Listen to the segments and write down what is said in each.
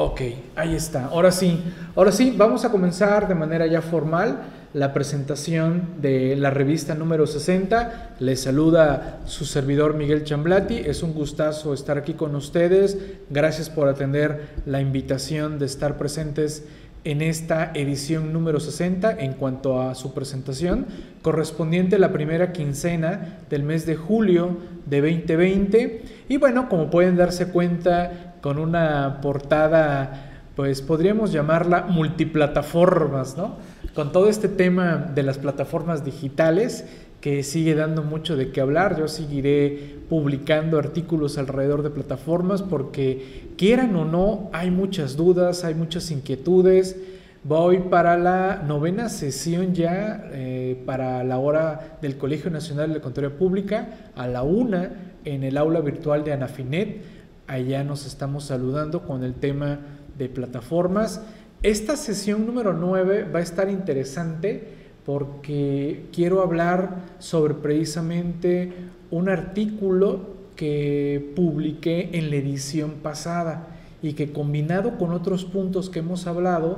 Ok, ahí está. Ahora sí, ahora sí, vamos a comenzar de manera ya formal la presentación de la revista número 60. Les saluda su servidor Miguel Chamblati. Es un gustazo estar aquí con ustedes. Gracias por atender la invitación de estar presentes en esta edición número 60 en cuanto a su presentación, correspondiente a la primera quincena del mes de julio de 2020. Y bueno, como pueden darse cuenta, con una portada, pues podríamos llamarla multiplataformas, ¿no? Con todo este tema de las plataformas digitales que sigue dando mucho de qué hablar. Yo seguiré publicando artículos alrededor de plataformas porque quieran o no, hay muchas dudas, hay muchas inquietudes. Voy para la novena sesión ya, eh, para la hora del Colegio Nacional de Contaduría Pública, a la una en el aula virtual de Anafinet. Allá nos estamos saludando con el tema de plataformas. Esta sesión número 9 va a estar interesante porque quiero hablar sobre precisamente un artículo que publiqué en la edición pasada y que combinado con otros puntos que hemos hablado,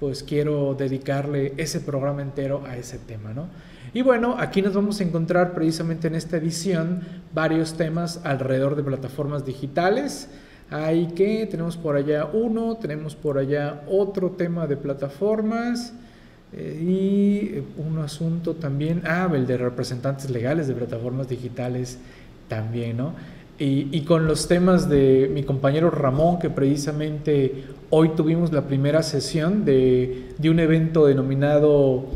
pues quiero dedicarle ese programa entero a ese tema, ¿no? Y bueno, aquí nos vamos a encontrar precisamente en esta edición varios temas alrededor de plataformas digitales. Hay que, tenemos por allá uno, tenemos por allá otro tema de plataformas. Eh, y un asunto también, ah, el de representantes legales de plataformas digitales también, ¿no? Y, con los temas de mi compañero Ramón, que precisamente hoy tuvimos la primera sesión de, de un evento denominado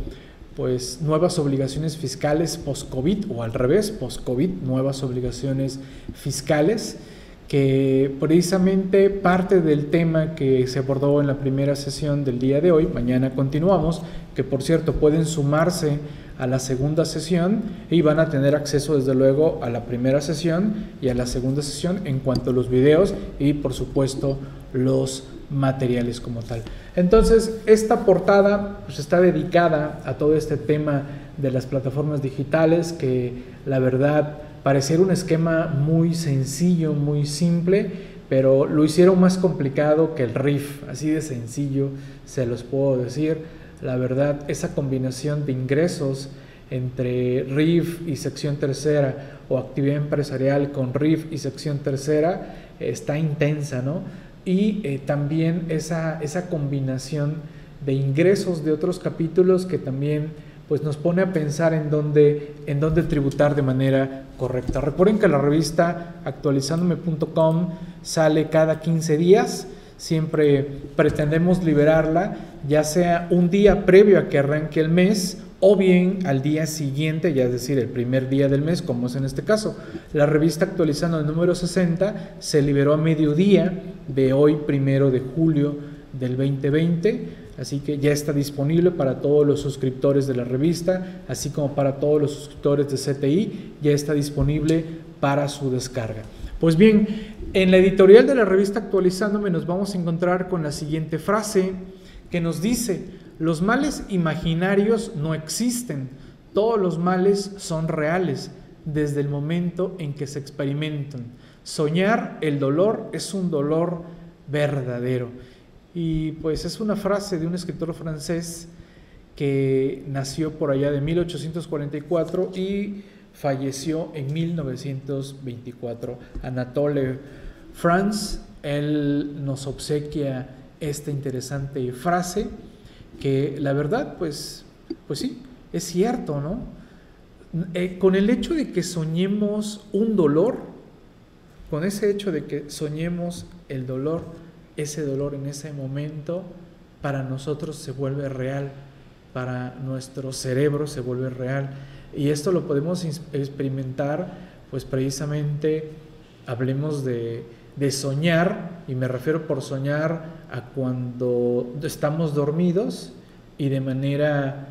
pues nuevas obligaciones fiscales post-COVID o al revés, post-COVID, nuevas obligaciones fiscales que precisamente parte del tema que se abordó en la primera sesión del día de hoy, mañana continuamos, que por cierto pueden sumarse a la segunda sesión y van a tener acceso desde luego a la primera sesión y a la segunda sesión en cuanto a los videos y por supuesto los materiales como tal. Entonces, esta portada pues, está dedicada a todo este tema de las plataformas digitales que la verdad parecer un esquema muy sencillo, muy simple, pero lo hicieron más complicado que el RIF, así de sencillo se los puedo decir. La verdad, esa combinación de ingresos entre RIF y sección tercera o actividad empresarial con RIF y sección tercera está intensa, ¿no? Y eh, también esa, esa combinación de ingresos de otros capítulos que también pues nos pone a pensar en dónde, en dónde tributar de manera correcta. Recuerden que la revista actualizandome.com sale cada 15 días. Siempre pretendemos liberarla, ya sea un día previo a que arranque el mes o bien al día siguiente, ya es decir, el primer día del mes, como es en este caso. La revista actualizando el número 60 se liberó a mediodía de hoy, primero de julio del 2020 Así que ya está disponible para todos los suscriptores de la revista, así como para todos los suscriptores de CTI, ya está disponible para su descarga. Pues bien, en la editorial de la revista Actualizándome nos vamos a encontrar con la siguiente frase que nos dice, los males imaginarios no existen, todos los males son reales desde el momento en que se experimentan. Soñar el dolor es un dolor verdadero. Y pues es una frase de un escritor francés que nació por allá de 1844 y falleció en 1924. Anatole France, él nos obsequia esta interesante frase que la verdad pues, pues sí, es cierto, ¿no? Eh, con el hecho de que soñemos un dolor, con ese hecho de que soñemos el dolor, ese dolor en ese momento para nosotros se vuelve real, para nuestro cerebro se vuelve real. Y esto lo podemos experimentar, pues precisamente hablemos de, de soñar, y me refiero por soñar a cuando estamos dormidos y de manera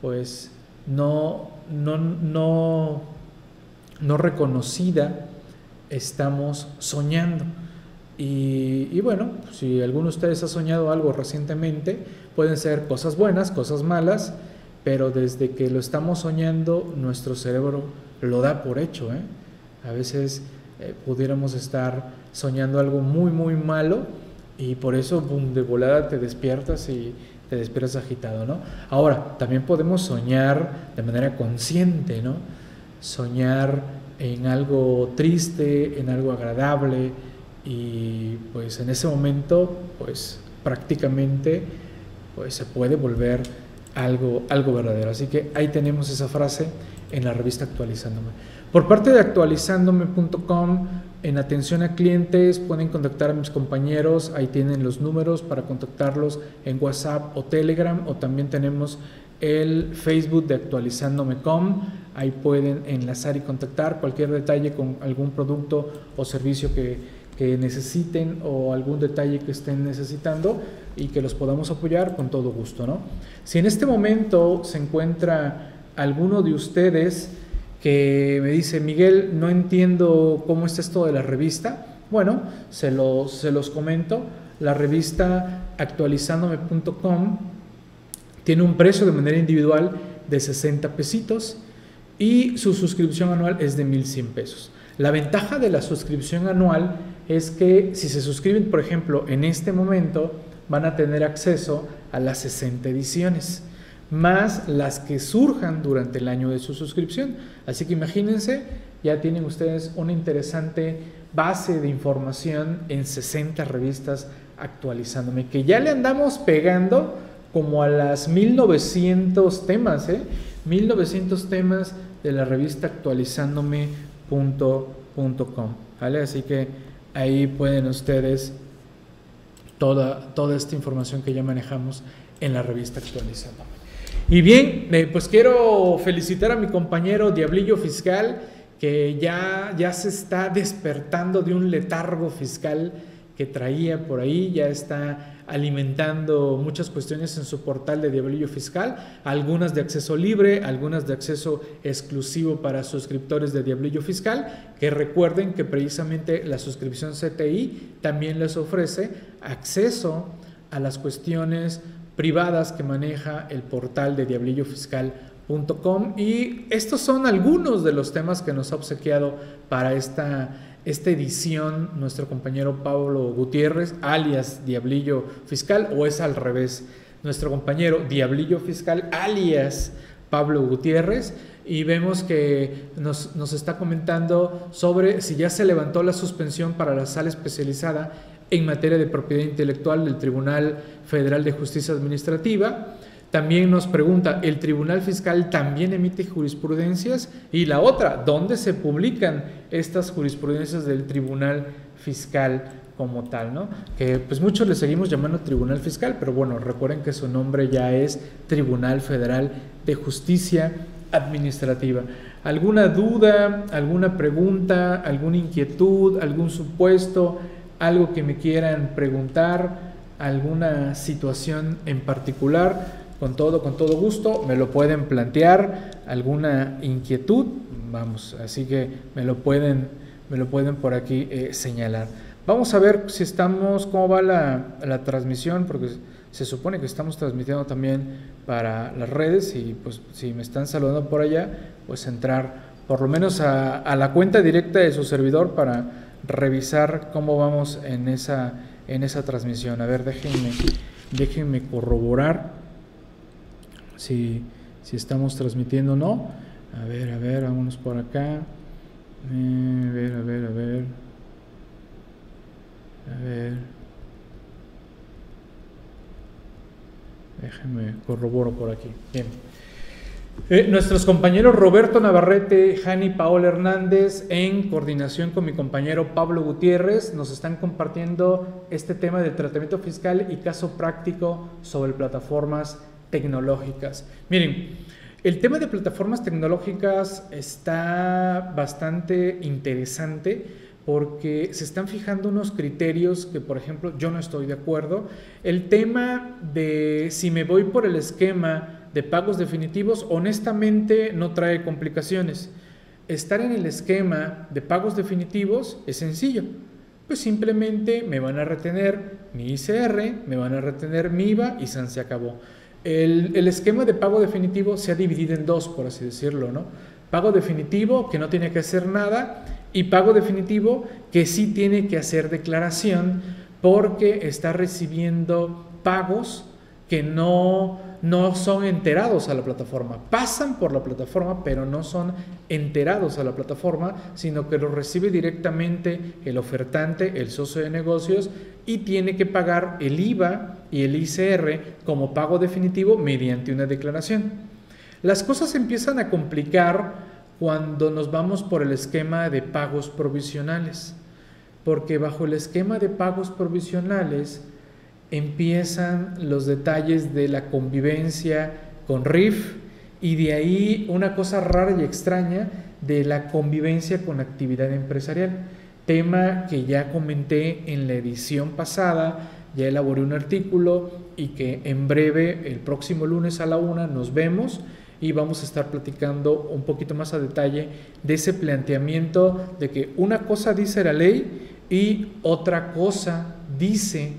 pues no, no, no, no reconocida estamos soñando. Y, bueno, si alguno de ustedes ha soñado algo recientemente, pueden ser cosas buenas, cosas malas, pero desde que lo estamos soñando, nuestro cerebro lo da por hecho. ¿eh? A veces eh, pudiéramos estar soñando algo muy, muy malo y por eso, boom, de volada te despiertas y te despiertas agitado, ¿no? Ahora, también podemos soñar de manera consciente, ¿no? Soñar en algo triste, en algo agradable y pues en ese momento, pues prácticamente pues se puede volver algo, algo verdadero. Así que ahí tenemos esa frase en la revista Actualizándome. Por parte de actualizándome.com, en atención a clientes pueden contactar a mis compañeros, ahí tienen los números para contactarlos en WhatsApp o Telegram, o también tenemos el Facebook de actualizándome.com, ahí pueden enlazar y contactar cualquier detalle con algún producto o servicio que, que necesiten o algún detalle que estén necesitando y que los podamos apoyar con todo gusto. ¿no? Si en este momento se encuentra alguno de ustedes, que me dice, Miguel, no entiendo cómo es esto de la revista. Bueno, se los, se los comento. La revista actualizándome.com tiene un precio de manera individual de 60 pesitos y su suscripción anual es de 1100 pesos. La ventaja de la suscripción anual es que si se suscriben, por ejemplo, en este momento, van a tener acceso a las 60 ediciones más las que surjan durante el año de su suscripción. Así que imagínense, ya tienen ustedes una interesante base de información en 60 revistas actualizándome, que ya le andamos pegando como a las 1900 temas, ¿eh? 1900 temas de la revista actualizándome.com, ¿vale? Así que ahí pueden ustedes toda, toda esta información que ya manejamos en la revista actualizándome. Y bien, eh, pues quiero felicitar a mi compañero Diablillo Fiscal, que ya, ya se está despertando de un letargo fiscal que traía por ahí, ya está alimentando muchas cuestiones en su portal de Diablillo Fiscal, algunas de acceso libre, algunas de acceso exclusivo para suscriptores de Diablillo Fiscal, que recuerden que precisamente la suscripción CTI también les ofrece acceso a las cuestiones privadas que maneja el portal de diablillofiscal.com y estos son algunos de los temas que nos ha obsequiado para esta, esta edición nuestro compañero Pablo Gutiérrez, alias Diablillo Fiscal, o es al revés, nuestro compañero Diablillo Fiscal, alias Pablo Gutiérrez, y vemos que nos, nos, está comentando sobre si ya se levantó la suspensión para la sala especializada en materia de propiedad intelectual del Tribunal Federal de Justicia Administrativa. También nos pregunta, ¿el Tribunal Fiscal también emite jurisprudencias? Y la otra, ¿dónde se publican estas jurisprudencias del Tribunal Fiscal como tal? ¿no? Que pues muchos le seguimos llamando Tribunal Fiscal, pero bueno, recuerden que su nombre ya es Tribunal Federal de Justicia Administrativa. ¿Alguna duda, alguna pregunta, alguna inquietud, algún supuesto? Algo que me quieran preguntar, alguna situación en particular, con todo, con todo gusto, me lo pueden plantear, alguna inquietud, vamos, así que me lo pueden, me lo pueden por aquí eh, señalar. Vamos a ver si estamos, cómo va la, la, transmisión, porque se supone que estamos transmitiendo también para las redes y pues si me están saludando por allá, pues entrar por lo menos a, a la cuenta directa de su servidor para revisar cómo vamos en esa, en esa transmisión. A ver, déjenme, déjenme corroborar si, si estamos transmitiendo o no. A ver, a ver, vámonos por acá. Eh, a ver, a ver, a ver. A ver. Déjenme corroboro por aquí. Bien. Eh, nuestros compañeros Roberto Navarrete, Jani Paola Hernández, en coordinación con mi compañero Pablo Gutiérrez, nos están compartiendo este tema del tratamiento fiscal y caso práctico sobre plataformas tecnológicas. Miren, el tema de plataformas tecnológicas está bastante interesante porque se están fijando unos criterios que, por ejemplo, yo no estoy de acuerdo. El tema de si me voy por el esquema de pagos definitivos, honestamente no trae complicaciones. Estar en el esquema de pagos definitivos es sencillo. Pues simplemente me van a retener mi ICR, me van a retener mi IVA y se acabó. El, el, esquema de pago definitivo se ha dividido en dos, por así decirlo, ¿no? Pago definitivo que no tiene que hacer nada y pago definitivo que sí tiene que hacer declaración porque está recibiendo pagos que no, no son enterados a la plataforma. Pasan por la plataforma, pero no son enterados a la plataforma, sino que lo recibe directamente el ofertante, el socio de negocios, y tiene que pagar el IVA y el ICR como pago definitivo mediante una declaración. Las cosas empiezan a complicar cuando nos vamos por el esquema de pagos provisionales, porque bajo el esquema de pagos provisionales, empiezan los detalles de la convivencia con RIF y de ahí una cosa rara y extraña de la convivencia con actividad empresarial. Tema que ya comenté en la edición pasada, ya elaboré un artículo y que en breve, el próximo lunes a la una, nos vemos y vamos a estar platicando un poquito más a detalle de ese planteamiento de que una cosa dice la ley y otra cosa dice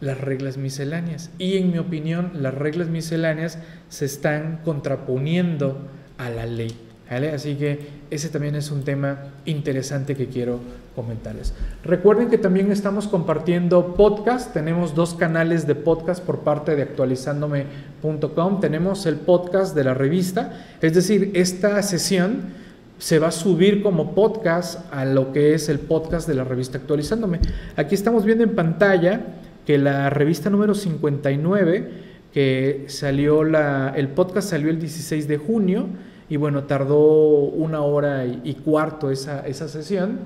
las reglas misceláneas. Y en mi opinión, las reglas misceláneas se están contraponiendo a la ley. Así que ese también es un tema interesante que quiero comentarles. Recuerden que también estamos compartiendo podcast. Tenemos dos canales de podcast por parte de actualizándome.com. Tenemos el podcast de la revista. Es decir, esta sesión se va a subir como podcast a lo que es el podcast de la revista Actualizándome. Aquí estamos viendo en pantalla que la revista número 59, que salió la, el podcast salió el 16 de junio y bueno, tardó una hora y, cuarto esa, esa sesión.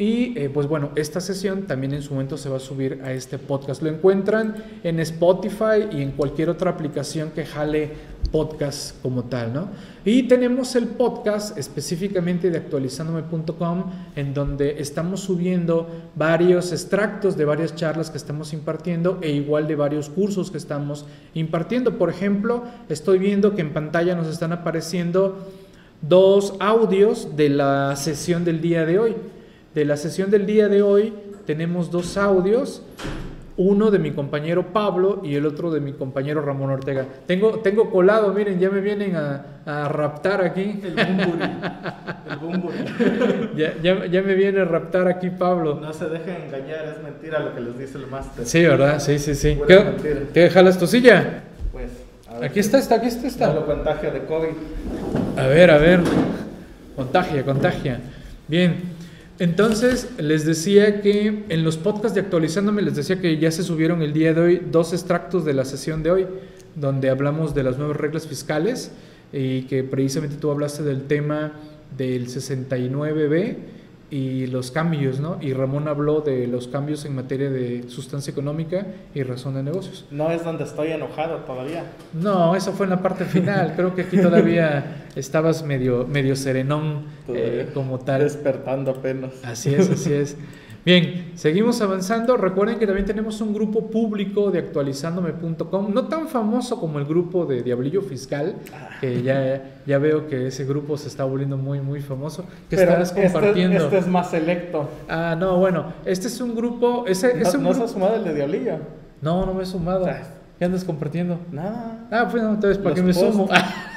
Y eh, pues bueno, esta sesión también en su momento se va a subir a este podcast. Lo encuentran en Spotify y en cualquier otra aplicación que jale podcast como tal, ¿no? Y tenemos el podcast específicamente de actualizándome.com en donde estamos subiendo varios extractos de varias charlas que estamos impartiendo e igual de varios cursos que estamos impartiendo. Por ejemplo, estoy viendo que en pantalla nos están apareciendo dos audios de la sesión del día de hoy. De la sesión del día de hoy tenemos dos audios, uno de mi compañero Pablo y el otro de mi compañero Ramón Ortega. Tengo, tengo colado, miren, ya me vienen a, raptar aquí. El bumburi. El bumburi. ya, ya, me viene a raptar aquí Pablo. No se dejen engañar, es mentira lo que les dice el máster. Sí, ¿verdad? Sí, sí, sí. ¿Qué, ¿Qué jalas tu silla? Pues. aquí está, está, aquí está. está. lo contagia de COVID. A ver, a ver. Contagia, contagia. Bien. Entonces, les decía que en los podcasts de actualizándome, les decía que ya se subieron el día de hoy dos extractos de la sesión de hoy, donde hablamos de las nuevas reglas fiscales y que precisamente tú hablaste del tema del 69B y los cambios, ¿no? Y Ramón habló de los cambios en materia de sustancia económica y razón de negocios. No es donde estoy enojado todavía. No, eso fue en la parte final. Creo que aquí todavía estabas medio, medio serenón eh, como tal. Despertando apenas. Así es, así es. Bien, seguimos avanzando. Recuerden que también tenemos un grupo público de actualizándome.com, no tan famoso como el grupo de Diablillo Fiscal, que ya, ya veo que ese grupo se está volviendo muy, muy famoso. Que Pero este, compartiendo. Este, es más selecto. Ah, no, bueno, este es un grupo. Ese, ¿No, ¿no se ha sumado el de Diablillo? No, no me he sumado. ¿Qué andas compartiendo? Nada. Ah, pues no, entonces, ¿para qué me sumo?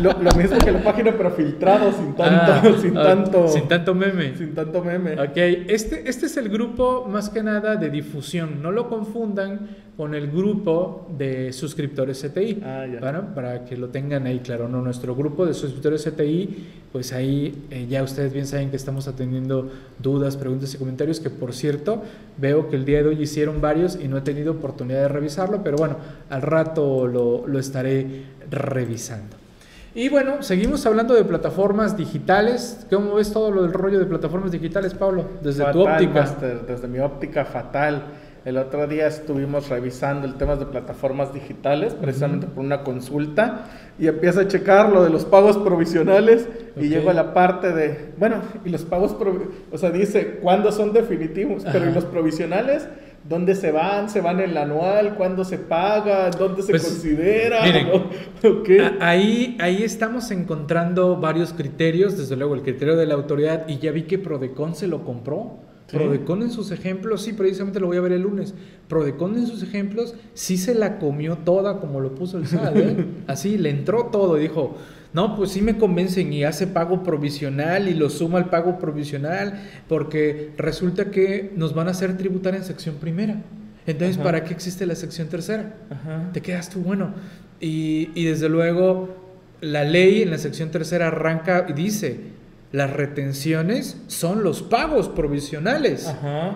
Lo, mismo que la página, pero filtrado, sin tanto, ah, sin ah, tanto. Sin tanto meme. Sin tanto meme. Ok, este, este es el grupo más que nada de difusión. No lo confundan con el grupo de suscriptores CTI. Ah, para, para, que lo tengan ahí claro. No, nuestro grupo de suscriptores CTI, pues ahí eh, ya ustedes bien saben que estamos atendiendo dudas, preguntas y comentarios. Que por cierto, veo que el día de hoy hicieron varios y no he tenido oportunidad de revisarlo, pero bueno, al rato lo, lo estaré revisando. Y bueno, seguimos hablando de plataformas digitales. ¿Cómo ves todo lo del rollo de plataformas digitales, Pablo? Desde tu óptica. desde mi óptica, fatal. El otro día estuvimos revisando el tema de plataformas digitales, precisamente por una consulta, y empieza a checar lo de los pagos provisionales y llego a la parte de, bueno, y los pagos, o sea, dice cuándo son definitivos, pero ¿y los provisionales? ¿Dónde se van? ¿Se van en el anual? ¿Cuándo se paga? ¿Dónde se pues, considera? Miren, ahí, ahí estamos encontrando varios criterios, desde luego el criterio de la autoridad, y ya vi que Prodecon se lo compró. Prodecon en sus ejemplos, sí, precisamente lo voy a ver el lunes. Prodecon en sus ejemplos sí se la comió toda como lo puso el SAD, ¿eh? así le entró todo y dijo, no, pues sí me convencen y hace pago provisional y lo suma al pago provisional, porque resulta que nos van a hacer tributar en sección primera. Entonces, ¿para qué existe la sección tercera? Te quedas tú, bueno. Y, y desde luego, la ley en la sección tercera arranca y dice, las retenciones son los pagos provisionales.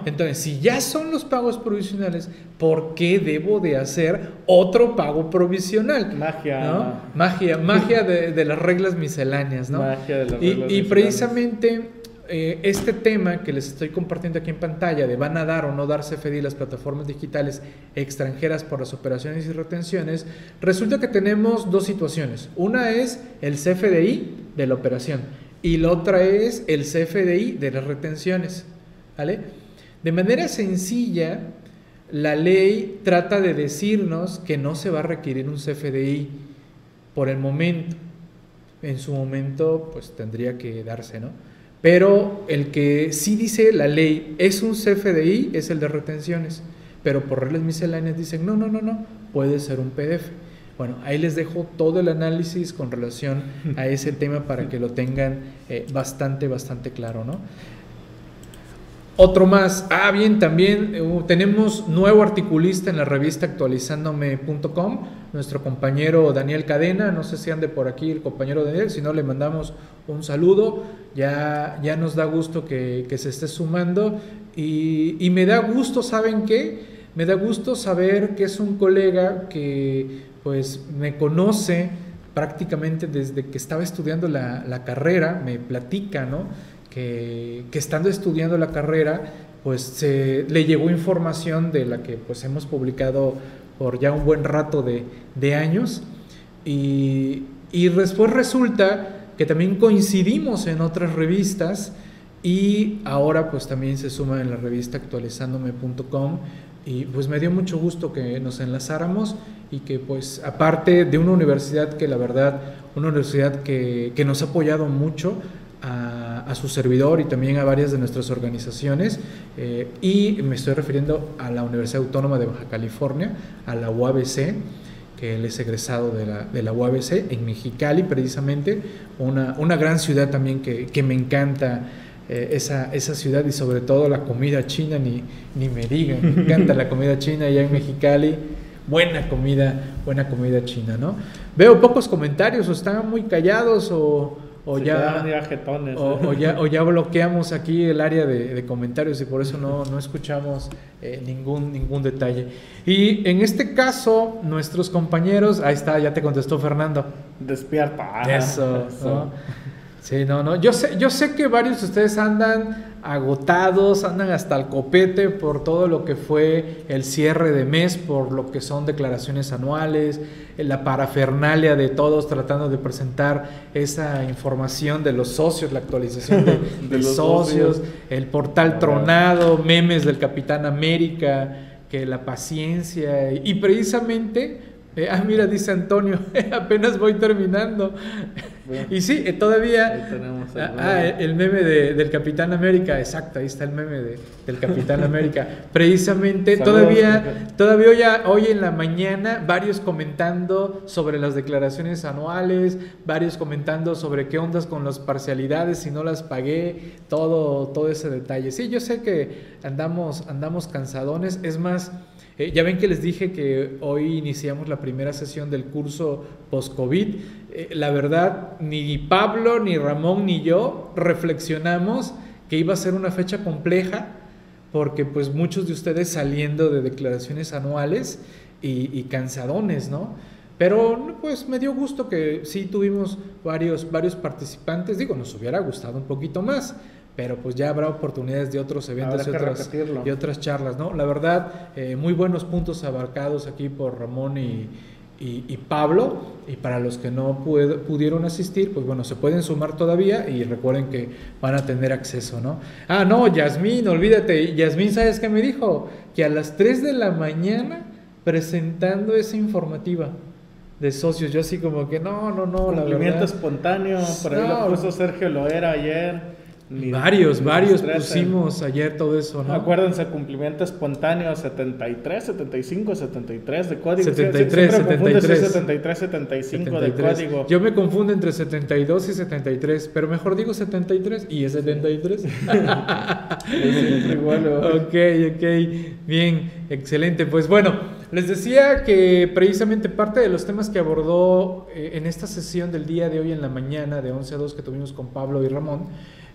Entonces, si ya son los pagos provisionales, ¿por qué debo de hacer otro pago provisional? Magia. Magia, magia de, las reglas misceláneas, ¿no? Magia de las y, reglas y precisamente eh, este tema que les estoy compartiendo aquí en pantalla de van a dar o no dar CFDI las plataformas digitales extranjeras por las operaciones y retenciones, resulta que tenemos dos situaciones. Una es el CFDI de la operación y la otra es el CFDI de las retenciones. ¿vale? De manera sencilla, la ley trata de decirnos que no se va a requerir un CFDI por el momento. En su momento, pues tendría que darse, ¿no? Pero el que sí dice la ley es un CFDI es el de retenciones. Pero por reglas misceláneas dicen, no, no, no, no, puede ser un PDF. Bueno, ahí les dejo todo el análisis con relación a ese tema para que lo tengan eh, bastante, bastante claro, ¿no? Otro más. Ah, bien, también uh, tenemos nuevo articulista en la revista actualizándome.com, nuestro compañero Daniel Cadena. No sé si ande por aquí el compañero Daniel, si no le mandamos un saludo. Ya, ya nos da gusto que, se esté sumando. Y, y me da gusto, ¿saben qué? Me da gusto saber que es un colega que pues me conoce prácticamente desde que estaba estudiando la, carrera, me platica, ¿no? Que, estando estudiando la carrera, pues se, le llegó información de la que pues hemos publicado por ya un buen rato de, años y, después resulta que también coincidimos en otras revistas y ahora pues también se suma en la revista actualizándome.com y pues me dio mucho gusto que nos enlazáramos y que pues aparte de una universidad que la verdad, una universidad que, que nos ha apoyado mucho a, a, su servidor y también a varias de nuestras organizaciones eh, y me estoy refiriendo a la Universidad Autónoma de Baja California, a la UABC que él es egresado de la, de la UABC en Mexicali precisamente, una, una gran ciudad también que, que me encanta eh, esa, esa, ciudad y sobre todo la comida china, ni, ni me digan, me encanta la comida china allá en Mexicali, buena comida, buena comida china, ¿no? Veo pocos comentarios o están muy callados o, o ya, o, ya, o ya bloqueamos aquí el área de, comentarios y por eso no, no escuchamos eh, ningún, ningún detalle. Y en este caso, nuestros compañeros, ahí está, ya te contestó Fernando. Despierta. Eso, eso. Sí, no, no. Yo sé, yo sé que varios de ustedes andan agotados, andan hasta el copete por todo lo que fue el cierre de mes, por lo que son declaraciones anuales, la parafernalia de todos tratando de presentar esa información de los socios, la actualización de, los socios, el portal tronado, memes del Capitán América, que la paciencia y precisamente, eh, ah, mira, dice Antonio, apenas voy terminando. Y sí, eh, todavía. Ah, ah, el, meme del Capitán América, exacto, ahí está el meme del Capitán América. Precisamente, todavía, todavía hoy, hoy, en la mañana, varios comentando sobre las declaraciones anuales, varios comentando sobre qué ondas con las parcialidades, si no las pagué, todo, todo ese detalle. Sí, yo sé que andamos, andamos cansadones, es más. Eh, ya ven que les dije que hoy iniciamos la primera sesión del curso post-COVID. Eh, la verdad, ni Pablo, ni Ramón, ni yo reflexionamos que iba a ser una fecha compleja porque pues muchos de ustedes saliendo de declaraciones anuales y, cansadones, ¿no? Pero pues me dio gusto que sí tuvimos varios, varios participantes. Digo, nos hubiera gustado un poquito más, pero pues ya habrá oportunidades de otros eventos y otras, y otras, charlas, ¿no? La verdad, eh, muy buenos puntos abarcados aquí por Ramón y, y, Pablo, y para los que no pudieron asistir, pues bueno, se pueden sumar todavía y recuerden que van a tener acceso, ¿no? Ah, no, Yasmín, olvídate, Yasmín, ¿sabes qué me dijo? Que a las 3 de la mañana presentando esa informativa de socios, yo así como que no, no, no, la verdad. espontáneo, por ahí lo puso Sergio Loera ayer Varios, varios pusimos ayer todo eso, ¿no? Acuérdense, cumplimiento espontáneo 73, 75, 73 de código. 73, Siempre me confundo si es 73. 73, 75 de 73. código. Yo me confundo entre 72 y 73, pero mejor digo 73 y es 73. Siempre igual, ok, ok, bien, excelente. Pues bueno, les decía que precisamente parte de los temas que abordó eh, en esta sesión del día de hoy en la mañana de 11 a 2 que tuvimos con Pablo y Ramón,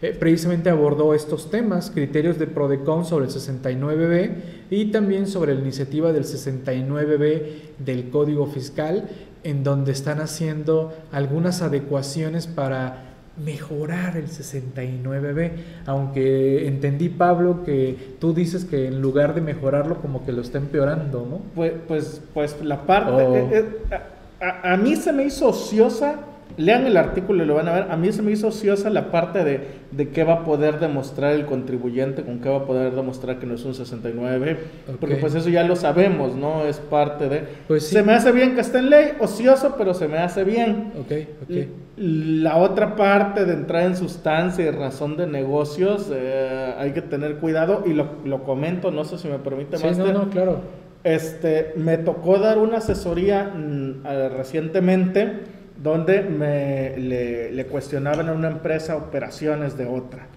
eh, precisamente abordó estos temas, criterios de PRODECON sobre el 69B y también sobre la iniciativa del 69B del Código Fiscal, en donde están haciendo algunas adecuaciones para mejorar el 69B, aunque entendí Pablo que tú dices que en lugar de mejorarlo como que lo está empeorando, ¿no? Pues, pues, pues la parte. Oh. eh, eh, a, mí se me hizo ociosa. Lean el artículo y lo van a ver. A mí se me hizo ociosa la parte de, de qué va a poder demostrar el contribuyente, con qué va a poder demostrar que no es un 69. Porque Ok. pues eso ya lo sabemos, ¿no? Es parte de. Pues sí. Se me hace bien que esté en ley, ocioso, pero se me hace bien. Ok, ok. La otra parte de entrar en sustancia y razón de negocios, eh, hay que tener cuidado y lo, lo comento, no sé si me permite Sí, no, no, claro. Este, me tocó dar una asesoría mm, recientemente donde me, le, cuestionaban a una empresa operaciones de otra.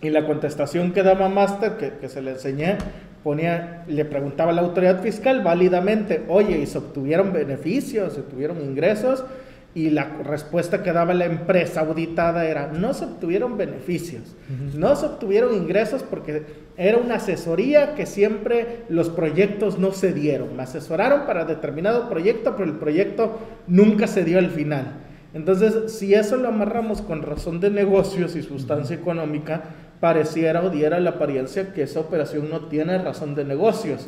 Y la contestación que daba Master, que, que se le enseñé, ponía, le preguntaba a la autoridad fiscal válidamente, oye, ¿y se obtuvieron beneficios, se obtuvieron ingresos? Y la respuesta que daba la empresa auditada era, no se obtuvieron beneficios, no se obtuvieron ingresos porque era una asesoría que siempre los proyectos no se dieron. Me asesoraron para determinado proyecto, pero el proyecto nunca se dio al final. Entonces, si eso lo amarramos con razón de negocios y sustancia económica, pareciera o diera la apariencia que esa operación no tiene razón de negocios,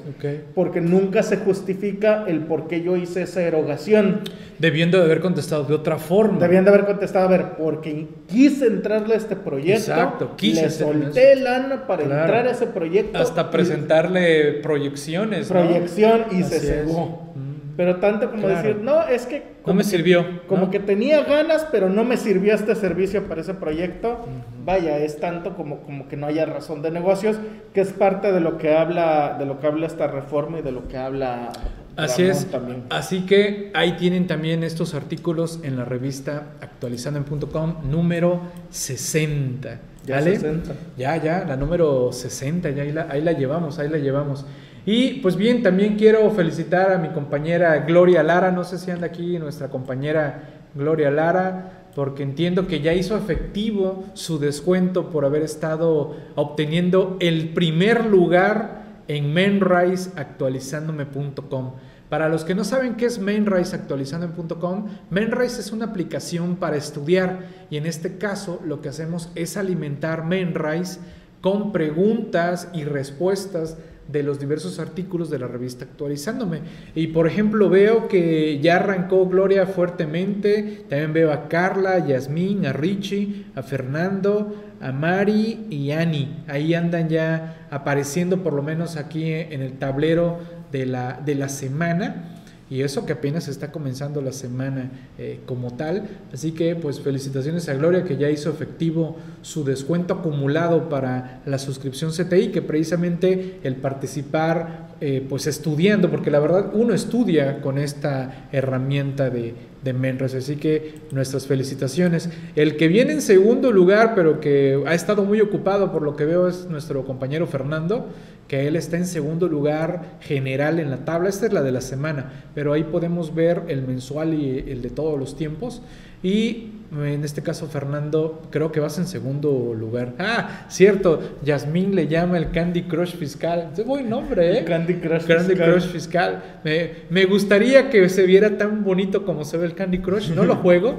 porque nunca se justifica el por qué yo hice esa erogación. Debiendo de haber contestado de otra forma. Debían de haber contestado, a ver, porque quise entrarle a este proyecto, Exacto, quise le solté lana para Claro. entrar a ese proyecto. Hasta y- presentarle proyecciones. ¿no? proyección y se Así es. cegó. Pero tanto como Claro. decir, no, es que... No como me que- sirvió. Como ¿no? que tenía ganas, pero no me sirvió este servicio para ese proyecto. Vaya, es tanto como, como que no haya razón de negocios, que es parte de lo que habla, de lo que habla esta reforma y de lo que habla Así Ramón es. también. Así que ahí tienen también estos artículos en la revista actualizando.com número 60. Ya ¿vale? 60. Ya, ya, la número 60, ya ahí la, ahí la llevamos, ahí la llevamos. Y pues bien, también quiero felicitar a mi compañera Gloria Lara, no sé si anda aquí nuestra compañera Gloria Lara, porque entiendo que ya hizo efectivo su descuento por haber estado obteniendo el primer lugar en mainriseactualizandome.com. Para los que no saben qué es mainriseactualizandome.com, Mainrise es una aplicación para estudiar y en este caso lo que hacemos es alimentar Mainrise con preguntas y respuestas de los diversos artículos de la revista Actualizándome. Y por ejemplo veo que ya arrancó Gloria fuertemente, también veo a Carla, a Yasmín, a Richie, a Fernando, a Mari y Ani. Ahí andan ya apareciendo por lo menos aquí en el tablero de la, de la semana. Y eso que apenas está comenzando la semana eh, como tal. Así que pues felicitaciones a Gloria que ya hizo efectivo su descuento acumulado para la suscripción CTI, que precisamente el participar eh, pues estudiando, porque la verdad uno estudia con esta herramienta de, de Menres. Así que nuestras felicitaciones. El que viene en segundo lugar, pero que ha estado muy ocupado por lo que veo es nuestro compañero Fernando que él está en segundo lugar general en la tabla. Esta es la de la semana, pero ahí podemos ver el mensual y el de todos los tiempos. Y en este caso, Fernando, creo que vas en segundo lugar. Ah, cierto, Yasmín le llama el Candy Crush fiscal. Es buen nombre, ¿eh? Candy Crush Candy fiscal. Crush fiscal. Me, me gustaría que se viera tan bonito como se ve el Candy Crush. No lo juego,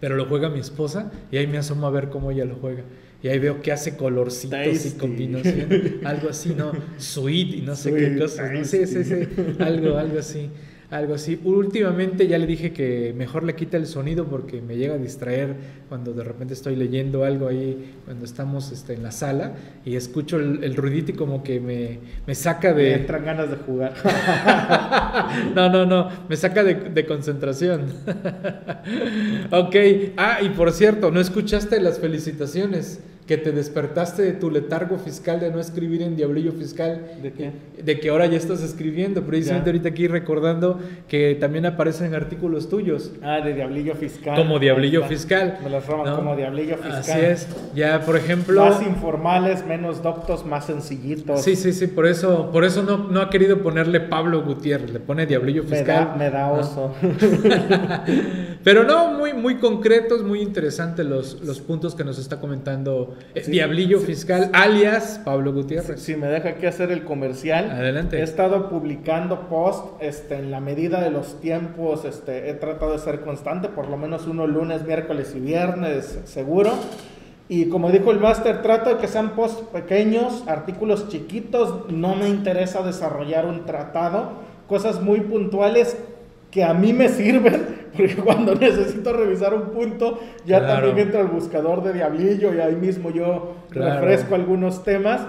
pero lo juega mi esposa y ahí me asomo a ver cómo ella lo juega. Y ahí veo que hace colorcitos y combinación, algo así, ¿no? Sweet y no sé qué cosas. ¿no? Sí, sí, sí, algo, algo así. algo así. Últimamente ya le dije que mejor le quita el sonido porque me llega a distraer cuando de repente estoy leyendo algo ahí, cuando estamos este, en la sala y escucho el, el ruidito y como que me, me saca de... Me entran ganas de jugar. no, no, no, me saca de, de concentración. ok, ah, y por cierto, no escuchaste las felicitaciones que te despertaste de tu letargo fiscal de no escribir en Diablillo Fiscal. ¿De qué? De que ahora ya estás escribiendo. Precisamente Ya. ahorita aquí recordando que también aparecen artículos tuyos. Ah, de Diablillo Fiscal. Como Diablillo. Fiscal. Me las roban ¿no? como Diablillo Fiscal. Así es. Ya, por ejemplo. Más informales, menos doctos, más sencillitos. Sí, sí, sí, por eso, por eso no, no ha querido ponerle Pablo Gutiérrez, le pone Diablillo Me Fiscal. da, me da ¿no? oso. Pero no, muy, muy concretos, muy interesantes los, los puntos que nos está comentando eh, Sí, Diablillo sí, Fiscal, alias Pablo Gutiérrez. si me deja aquí hacer el comercial. Adelante. He estado publicando post este, en la medida de los tiempos. Este, he tratado de ser constante, por lo menos uno lunes, miércoles y viernes, seguro. Y como dijo el máster, trato de que sean posts pequeños, artículos chiquitos. No me interesa desarrollar un tratado, cosas muy puntuales que a mí me sirven, porque cuando necesito revisar un punto, ya Claro. también entro al buscador de Diablillo y ahí mismo yo Claro. refresco algunos temas.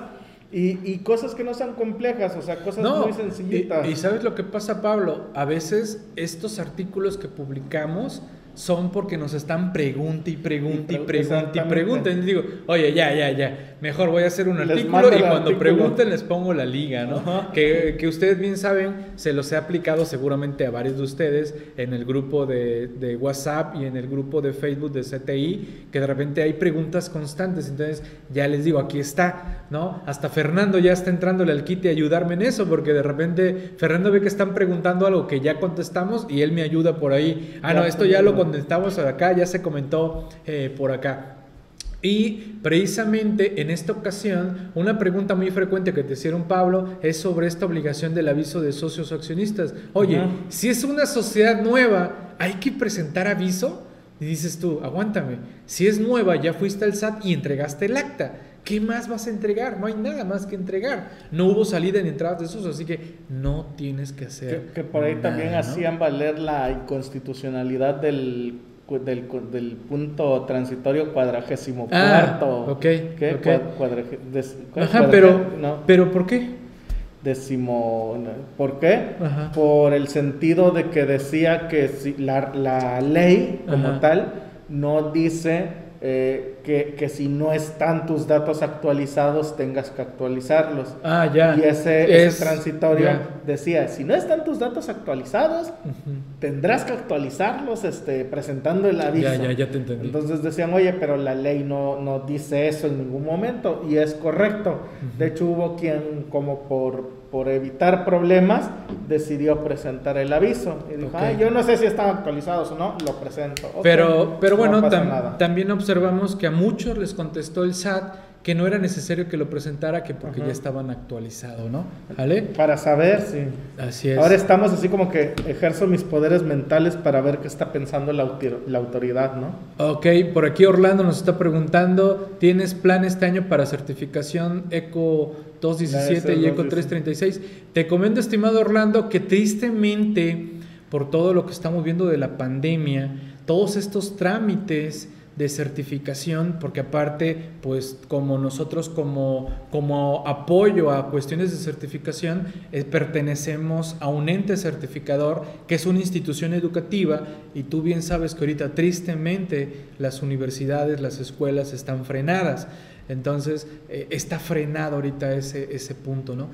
Y, y cosas que no sean complejas, o sea, cosas No, muy sencillitas. y, y ¿sabes lo que pasa, Pablo? A veces estos artículos que publicamos son porque nos están pregunta y pregunta y Y pre- pregunta y pregunta. Y digo, oye, ya, ya, ya, mejor voy a hacer un Les artículo y cuando artículo. pregunten les pongo la liga, ¿no? Que, que ustedes bien saben, se los he aplicado seguramente a varios de ustedes en el grupo de, de WhatsApp y en el grupo de Facebook de CTI, que de repente hay preguntas constantes. Entonces, ya les digo, aquí está, ¿no? Hasta Fernando ya está entrándole al kit y ayudarme en eso, porque de repente Fernando ve que están preguntando algo que ya contestamos y él me ayuda por ahí. Ah, no, esto ya lo ya. contestamos acá, ya se comentó eh, por acá. Y precisamente en esta ocasión, una pregunta muy frecuente que te hicieron Pablo es sobre esta obligación del aviso de socios o accionistas. Oye, si es una sociedad nueva, ¿hay que presentar aviso? Y dices tú, aguántame, si es nueva, ya fuiste al SAT y entregaste el acta. ¿Qué más vas a entregar? No hay nada más que entregar. No hubo salida ni entradas de esos, así que no tienes que hacer. que, que por ahí también hacían valer la inconstitucionalidad del, del, punto transitorio cuadragésimo Ah, cuarto. ok, ¿Qué? ok. Cua- cuadrage- des- ¿cuál? Ajá, pero, no, pero ¿por qué? décimo. no, ¿Por qué? Ajá. Por el sentido de que decía que si la, la ley como Ajá. tal no dice eh, que, que si no están tus datos actualizados tengas que actualizarlos. Ah, ya. Y ese, ese Es- transitorio ya. decía, si no están tus datos actualizados, tendrás que actualizarlos este, presentando el aviso. Ya, ya, ya te entendí. Entonces decían, oye, pero la ley no, no dice eso en ningún momento y es correcto. De hecho hubo quien como por, por evitar problemas decidió presentar el aviso. Y dijo, Ok. "Ay, yo no sé si están actualizados o no, lo presento. Pero, pero no bueno, pasa tam- nada. también observamos que a muchos les contestó el SAT que no era necesario que lo presentara, que porque Ajá. ya estaban actualizados, ¿no? ¿Vale? Para saber si... Así es. Ahora estamos así como que ejerzo mis poderes mentales para ver qué está pensando la, la autoridad, ¿no? Ok, por aquí Orlando nos está preguntando, ¿tienes plan este año para certificación ECO 217 y ECO 336? Te comento, estimado Orlando, que tristemente, por todo lo que estamos viendo de la pandemia, todos estos trámites de certificación, porque aparte, pues como nosotros como, como apoyo a cuestiones de certificación, eh, pertenecemos a un ente certificador que es una institución educativa y tú bien sabes que ahorita tristemente las universidades, las escuelas están frenadas. Entonces, eh, está frenado ahorita ese, ese punto, ¿no?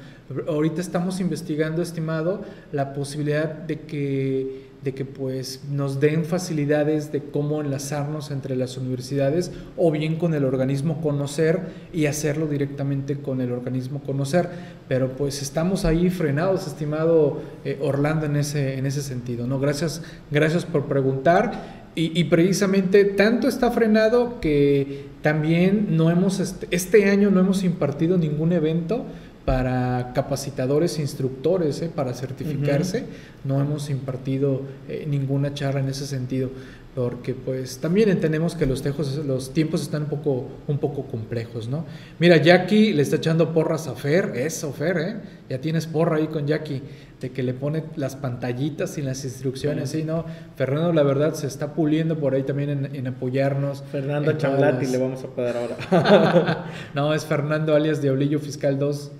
Ahorita estamos investigando, estimado, la posibilidad de que, de que pues, nos den facilidades de cómo enlazarnos entre las universidades o bien con el organismo conocer y hacerlo directamente con el organismo conocer. Pero pues estamos ahí frenados, estimado eh, Orlando, en ese, en ese sentido, ¿no? Gracias, gracias por preguntar. Y, precisamente tanto está frenado que también no hemos, este, este año no hemos impartido ningún evento para capacitadores e instructores, ¿eh? para certificarse. No hemos impartido eh, ninguna charla en ese sentido. porque pues también entendemos que los, tejos, los tiempos están un poco, un poco complejos, ¿no? Mira, Jackie le está echando porras a Fer, eso Fer, ¿eh? Ya tienes porra ahí con Jackie de que le pone las pantallitas y las instrucciones, sí, ¿no? Fernando, la verdad, se está puliendo por ahí también en, apoyarnos. Fernando Chamlati le vamos a poder ahora. no, es Fernando alias Diablillo Fiscal 2.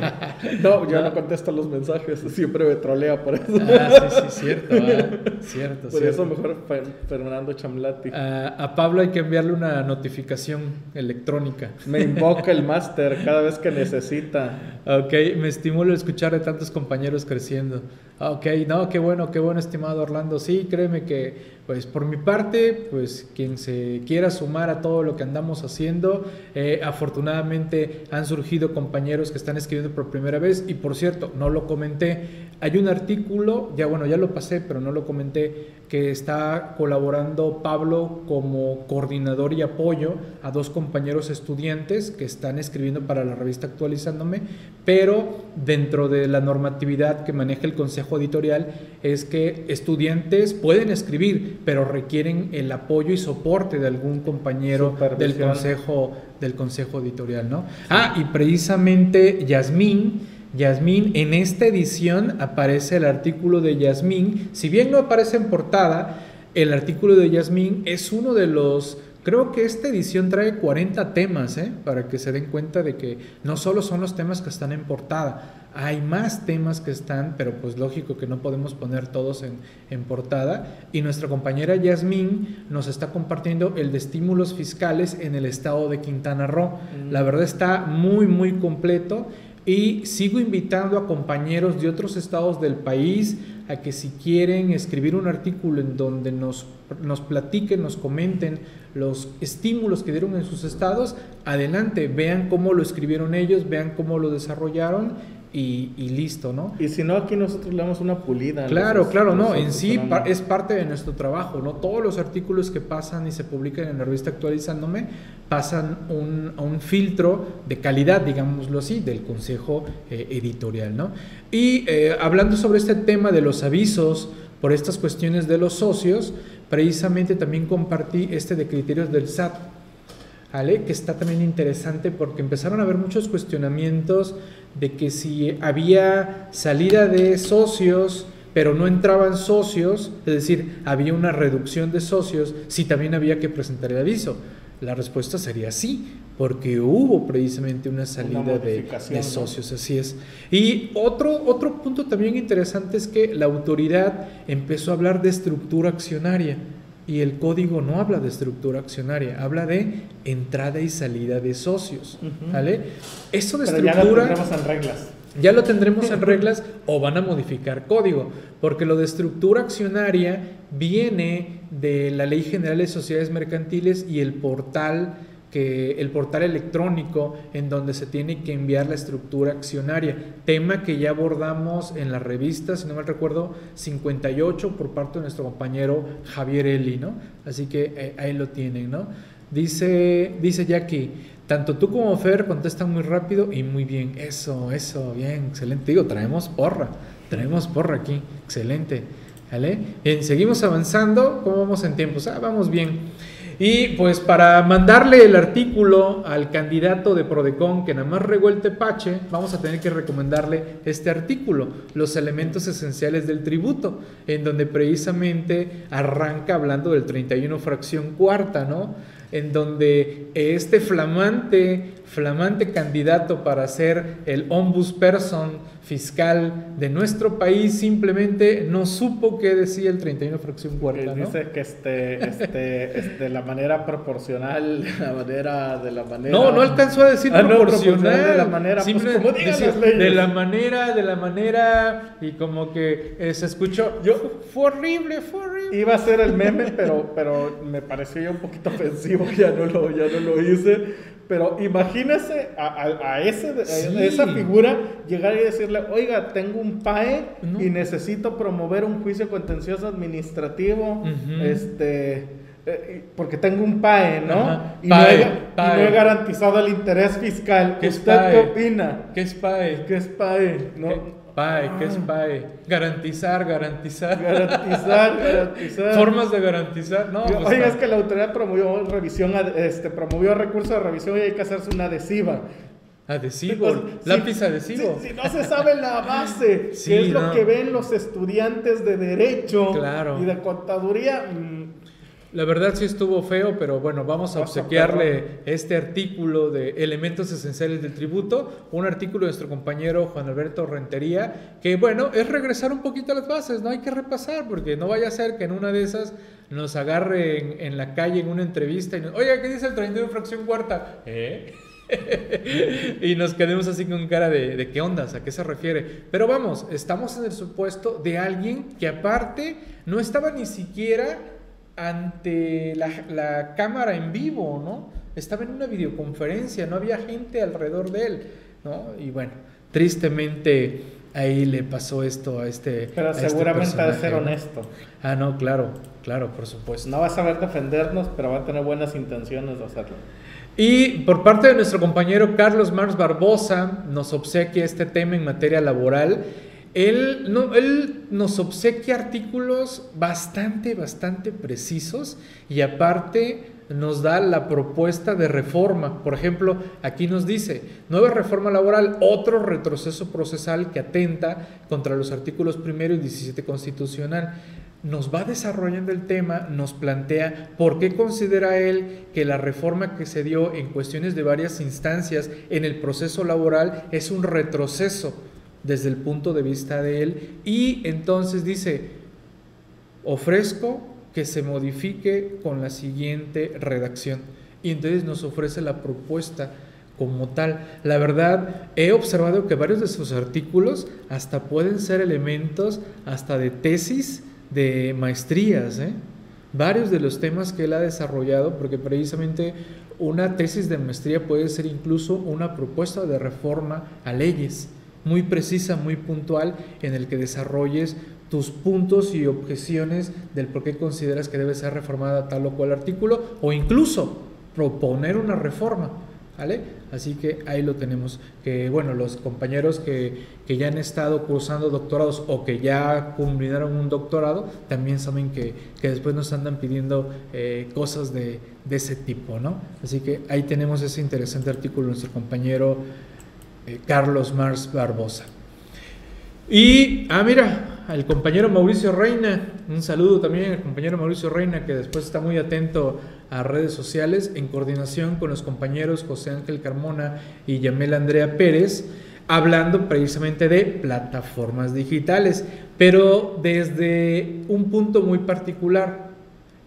no, yo no contesto los mensajes, siempre me trolea por eso. ah, sí, sí, cierto, ah, cierto. Por eso mejor Fernando Chamlati. a Pablo hay que enviarle una notificación electrónica. Me invoca el máster cada vez que necesita. Ok, me estimulo escuchar de tantos compañeros que creciendo. Ok, no, qué bueno, qué bueno, estimado Orlando. Sí, créeme que, pues por mi parte, pues quien se quiera sumar a todo lo que andamos haciendo, eh, afortunadamente han surgido compañeros que están escribiendo por primera vez y por cierto, no lo comenté, hay un artículo, ya bueno, ya lo pasé, pero no lo comenté, que está colaborando Pablo como coordinador y apoyo a dos compañeros estudiantes que están escribiendo para la revista Actualizándome, pero dentro de la normatividad que maneja el Consejo Editorial es que estudiantes pueden escribir, pero requieren el apoyo y soporte de algún compañero del consejo, del consejo Editorial, ¿no? Ah, y precisamente Yasmín Yasmín, en esta edición aparece el artículo de Yasmín, si bien no aparece en portada, el artículo de Yasmín es uno de los, creo que esta edición trae 40 temas, ¿eh? para que se den cuenta de que no solo son los temas que están en portada, hay más temas que están, pero pues lógico que no podemos poner todos en, portada. Y nuestra compañera Yasmín nos está compartiendo el de estímulos fiscales en el estado de Quintana Roo. Mm. La verdad está muy, muy completo y sigo invitando a compañeros de otros estados del país a que si quieren escribir un artículo en donde nos, nos platiquen, nos comenten los estímulos que dieron en sus estados, adelante, vean cómo lo escribieron ellos, vean cómo lo desarrollaron y, listo, ¿no? Y si no, aquí nosotros le damos una pulida. Claro, claro, no, en sí es parte de nuestro trabajo, ¿no? Todos los artículos que pasan y se publican en la revista Actualizándome pasan un, un filtro de calidad, digámoslo así, del consejo eh, editorial, ¿no? Y eh, hablando sobre este tema de los avisos por estas cuestiones de los socios, precisamente también compartí este de criterios del SAT, Que está también interesante porque empezaron a haber muchos cuestionamientos de que si había salida de socios, pero no entraban socios, es decir, había una reducción de socios, si también había que presentar el aviso. La respuesta sería sí, porque hubo precisamente una salida de, socios, así es. Y otro, otro punto también interesante es que la autoridad empezó a hablar de estructura accionaria y el código no habla de estructura accionaria, habla de entrada y salida de socios. ¿Vale? Eso de estructura. Ya lo tendremos en reglas. Ya lo tendremos en reglas o van a modificar código, porque lo de estructura accionaria viene de la Ley General de Sociedades Mercantiles y el portal el portal electrónico en donde se tiene que enviar la estructura accionaria, tema que ya abordamos en la revista, si no mal recuerdo, 58 por parte de nuestro compañero Javier Eli, ¿no? Así que eh, ahí lo tienen, ¿no? Dice, dice Jackie, tanto tú como Fer contestan muy rápido y muy bien. Eso, eso, bien, excelente. Digo, traemos porra, traemos porra aquí, excelente. ¿Vale? Bien, seguimos avanzando. ¿Cómo vamos en tiempos? Ah, vamos bien. Y pues para mandarle el artículo al candidato de Prodecon que nada más regó el tepache, vamos a tener que recomendarle este artículo, Los elementos esenciales del tributo, en donde precisamente arranca hablando del 31 fracción cuarta, ¿no? En donde este flamante, flamante candidato para ser el ombudsperson fiscal de nuestro país simplemente no supo qué decía el 31 fracción cuarta. ¿no? Dice que este, este, este, la manera proporcional, la manera de la manera. No, no alcanzó a decir ah, proporcional, de la manera, pues, como de la manera, de la manera y como que eh, se escuchó. Yo fue horrible, fue horrible. Iba a ser el meme, pero, pero me pareció ya un poquito ofensivo, ya no lo, ya no lo hice. Pero imagínese a, ese, esa figura llegar y decirle, oiga, tengo un PAE y necesito promover un juicio contencioso administrativo, este... Porque tengo un PAE, ¿no? Y, no he, garantizado el interés fiscal. ¿Qué ¿Usted qué opina? ¿Qué es PAE? ¿Qué es PAE? ¿No? PAE, ¿qué es Ah. PAE? Garantizar, garantizar. Garantizar, garantizar. Formas de garantizar. No, pues Oiga, está- es que la autoridad promovió revisión, este, promovió recursos de revisión y hay que hacerse una adhesiva. Adhesivo, Entonces, lápiz si- adhesivo. Si, si no se sabe la base, Sí, que es lo no. que ven los estudiantes de Derecho Claro. y de Contaduría, La verdad sí estuvo feo, pero bueno, vamos a obsequiarle este artículo de elementos esenciales del tributo, un artículo de nuestro compañero Juan Alberto Rentería, que bueno, es regresar un poquito a las bases, no hay que repasar, porque no vaya a ser que en una de esas nos agarre en, en la calle en una entrevista y nos, oiga, ¿qué dice el 31 fracción cuarta? ¿Eh? y nos quedemos así con cara de, de qué ondas, a qué se refiere. Pero vamos, estamos en el supuesto de alguien que aparte no estaba ni siquiera ante la, la cámara en vivo, ¿no? Estaba en una videoconferencia, no había gente alrededor de él, ¿no? Y bueno, tristemente ahí le pasó esto a este. pero a este seguramente ha de ser honesto. Ah, no, claro, claro, por supuesto. No va a saber defendernos, pero va a tener buenas intenciones de hacerlo. Y por parte de nuestro compañero Carlos Mars Barbosa, nos obsequia este tema en materia laboral. Él, no, él nos obsequia artículos bastante, bastante precisos y aparte nos da la propuesta de reforma. Por ejemplo, aquí nos dice, nueva reforma laboral, otro retroceso procesal que atenta contra los artículos primero y 17 constitucional nos va desarrollando el tema, nos plantea por qué considera él que la reforma que se dio en cuestiones de varias instancias en el proceso laboral es un retroceso desde el punto de vista de él y entonces dice, ofrezco que se modifique con la siguiente redacción y entonces nos ofrece la propuesta como tal. La verdad, he observado que varios de sus artículos hasta pueden ser elementos hasta de tesis de maestrías, ¿eh? varios de los temas que él ha desarrollado, porque precisamente una tesis de maestría puede ser incluso una propuesta de reforma a leyes, muy precisa, muy puntual, en el que desarrolles tus puntos y objeciones del por qué consideras que debe ser reformada tal o cual artículo, o incluso proponer una reforma. ¿Vale? Así que ahí lo tenemos. Que bueno, los compañeros que, que, ya han estado cursando doctorados o que ya culminaron un doctorado, también saben que, que después nos andan pidiendo eh, cosas de, de, ese tipo, ¿no? Así que ahí tenemos ese interesante artículo nuestro compañero eh, Carlos Mars Barbosa. Y, ah, mira, al compañero Mauricio Reina, un saludo también al compañero Mauricio Reina, que después está muy atento a redes sociales, en coordinación con los compañeros José Ángel Carmona y Yamel Andrea Pérez, hablando precisamente de plataformas digitales, pero desde un punto muy particular,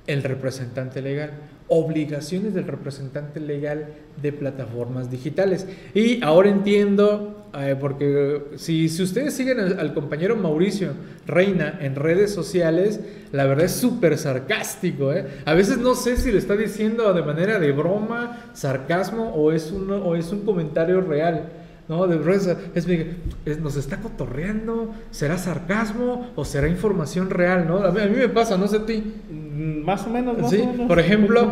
el representante legal obligaciones del representante legal de plataformas digitales. Y ahora entiendo, eh, porque si, si, ustedes siguen al, compañero Mauricio Reina en redes sociales, la verdad es súper sarcástico. ¿eh? A veces no sé si lo está diciendo de manera de broma, sarcasmo o es un, o es un comentario real. No, de es, nos está cotorreando, será sarcasmo o será información real, ¿no? A mí, a mí me pasa, no sé a ti. Más o menos, más sí, o menos. por ejemplo,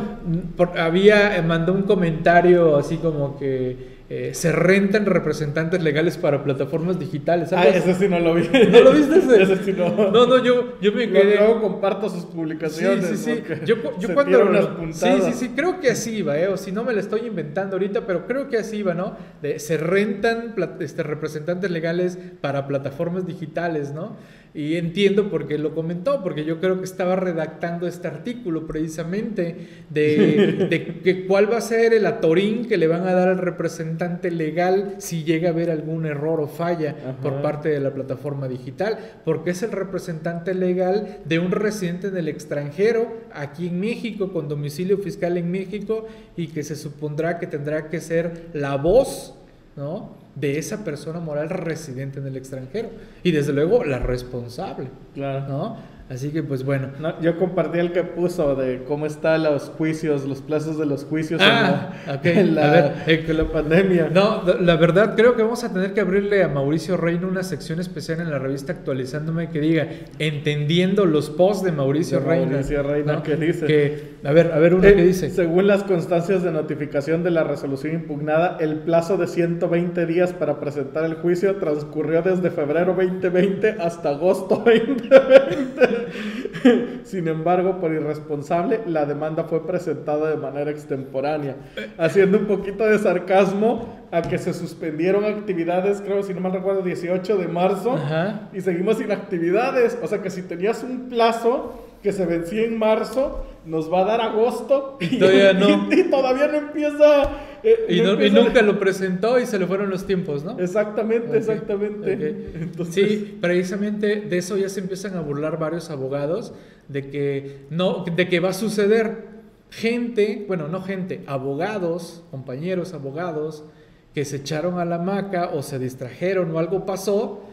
por, había, mandó un comentario así como que eh, se rentan representantes legales para plataformas digitales. Ah, ese sí no lo vi. ¿No lo viste ese? ese sí no. No, no, yo, yo me quedé... Luego comparto sus publicaciones. Sí, sí, sí. Yo, yo cuando... Unas sí, sí, sí, creo que así iba, ¿eh? O si no me la estoy inventando ahorita, pero creo que así iba, ¿no? De, se rentan este, representantes legales para plataformas digitales, ¿no? Y entiendo por qué lo comentó, porque yo creo que estaba redactando este artículo precisamente de, de que cuál va a ser el atorín que le van a dar al representante legal si llega a haber algún error o falla Ajá. por parte de la plataforma digital, porque es el representante legal de un residente en el extranjero, aquí en México, con domicilio fiscal en México, y que se supondrá que tendrá que ser la voz, ¿no? De esa persona moral residente en el extranjero y desde luego la responsable claro. ¿no? Así que pues bueno. No, yo compartí el que puso de cómo están los juicios, los plazos de los juicios ah, en, la, okay. en, la, a ver, eh, la pandemia. No, la verdad creo que vamos a tener que abrirle a Mauricio Reina una sección especial en la revista actualizándome que diga entendiendo los posts de Mauricio De Reina. Mauricio Reina, ¿no? ¿qué dice? Que, a ver, a ver uno Eh, que dice. Según las constancias de notificación de la resolución impugnada, el plazo de 120 días para presentar el juicio transcurrió desde febrero 2020 hasta agosto 2020. Sin embargo, por irresponsable, la demanda fue presentada de manera extemporánea, haciendo un poquito de sarcasmo a que se suspendieron actividades, creo, si no mal recuerdo, 18 de marzo, Ajá. y seguimos sin actividades. O sea que si tenías un plazo que se vencía en marzo, nos va a dar agosto Y todavía no. y, y todavía no empieza. eh, Y, no- y nunca lo presentó y se le fueron los tiempos, ¿no? Exactamente, exactamente. Entonces, Sí, precisamente de eso ya se empiezan a burlar varios abogados de que no, de que va a suceder gente, bueno, no gente, abogados, compañeros abogados que se echaron a la hamaca o se distrajeron o algo pasó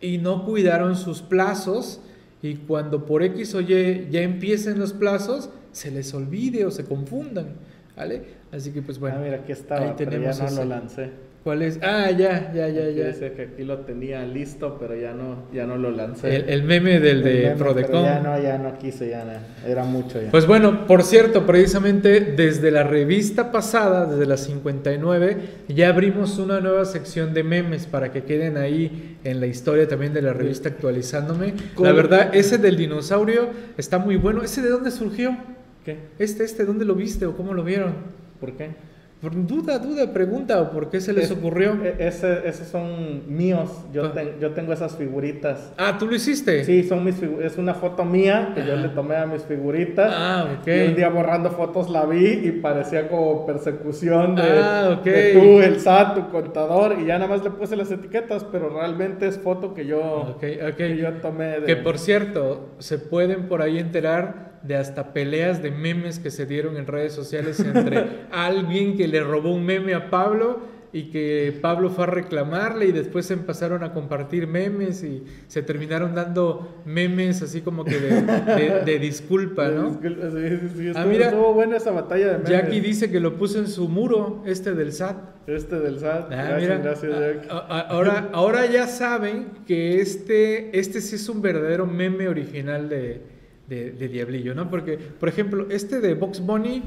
y no cuidaron sus plazos y cuando por X o Y ya empiecen los plazos se les olvide o se confundan, ¿vale? Así que pues bueno, ah, mira, aquí estaba, ahí pero tenemos ya no ese. lo lancé. ¿Cuál es? Ah, ya, ya, ya, ya. Dice que aquí lo tenía listo, pero ya no, ya no lo lancé. El, el meme del El de meme, Prodecon. Ya no, ya no quise, ya no. Era mucho ya. Pues bueno, por cierto, precisamente desde la revista pasada, desde la 59, ya abrimos una nueva sección de memes para que queden ahí en la historia también de la revista actualizándome. ¿Cómo? La verdad, ese del dinosaurio está muy bueno. ¿Ese de dónde surgió? ¿Qué? Este, este, ¿dónde lo viste o cómo lo vieron? ¿Por qué? Duda, duda, pregunta por qué se les Es- ocurrió. e- ese- esos son míos. Yo, Ah. ten- yo tengo esas figuritas. Ah, ¿tú lo hiciste? Sí, son mis es una foto mía que yo le tomé a mis figuritas. Ah, ok. Y un día borrando fotos la vi y parecía como persecución de, Ah, de tú, el SAT, tu contador. Y ya nada más le puse las etiquetas, pero realmente es foto que yo, que yo tomé de... Que por cierto, se pueden por ahí enterar de hasta peleas de memes que se dieron en redes sociales entre alguien que le robó un meme a Pablo y que Pablo fue a reclamarle y después se empezaron a compartir memes y se terminaron dando memes así como que de, de- de disculpa, ¿no? Disculpa, sí, sí, sí, Ah, mira. estuvo buena esa batalla de memes. Jackie dice que lo puso en su muro, este del SAT. Este del SAT. Ah, gracias, mira, gracias, a- Jack. a- a- ahora, ahora ya saben que este, este sí es un verdadero meme original de, de, de Diablillo, ¿no? Porque, por ejemplo, este de Box Bunny,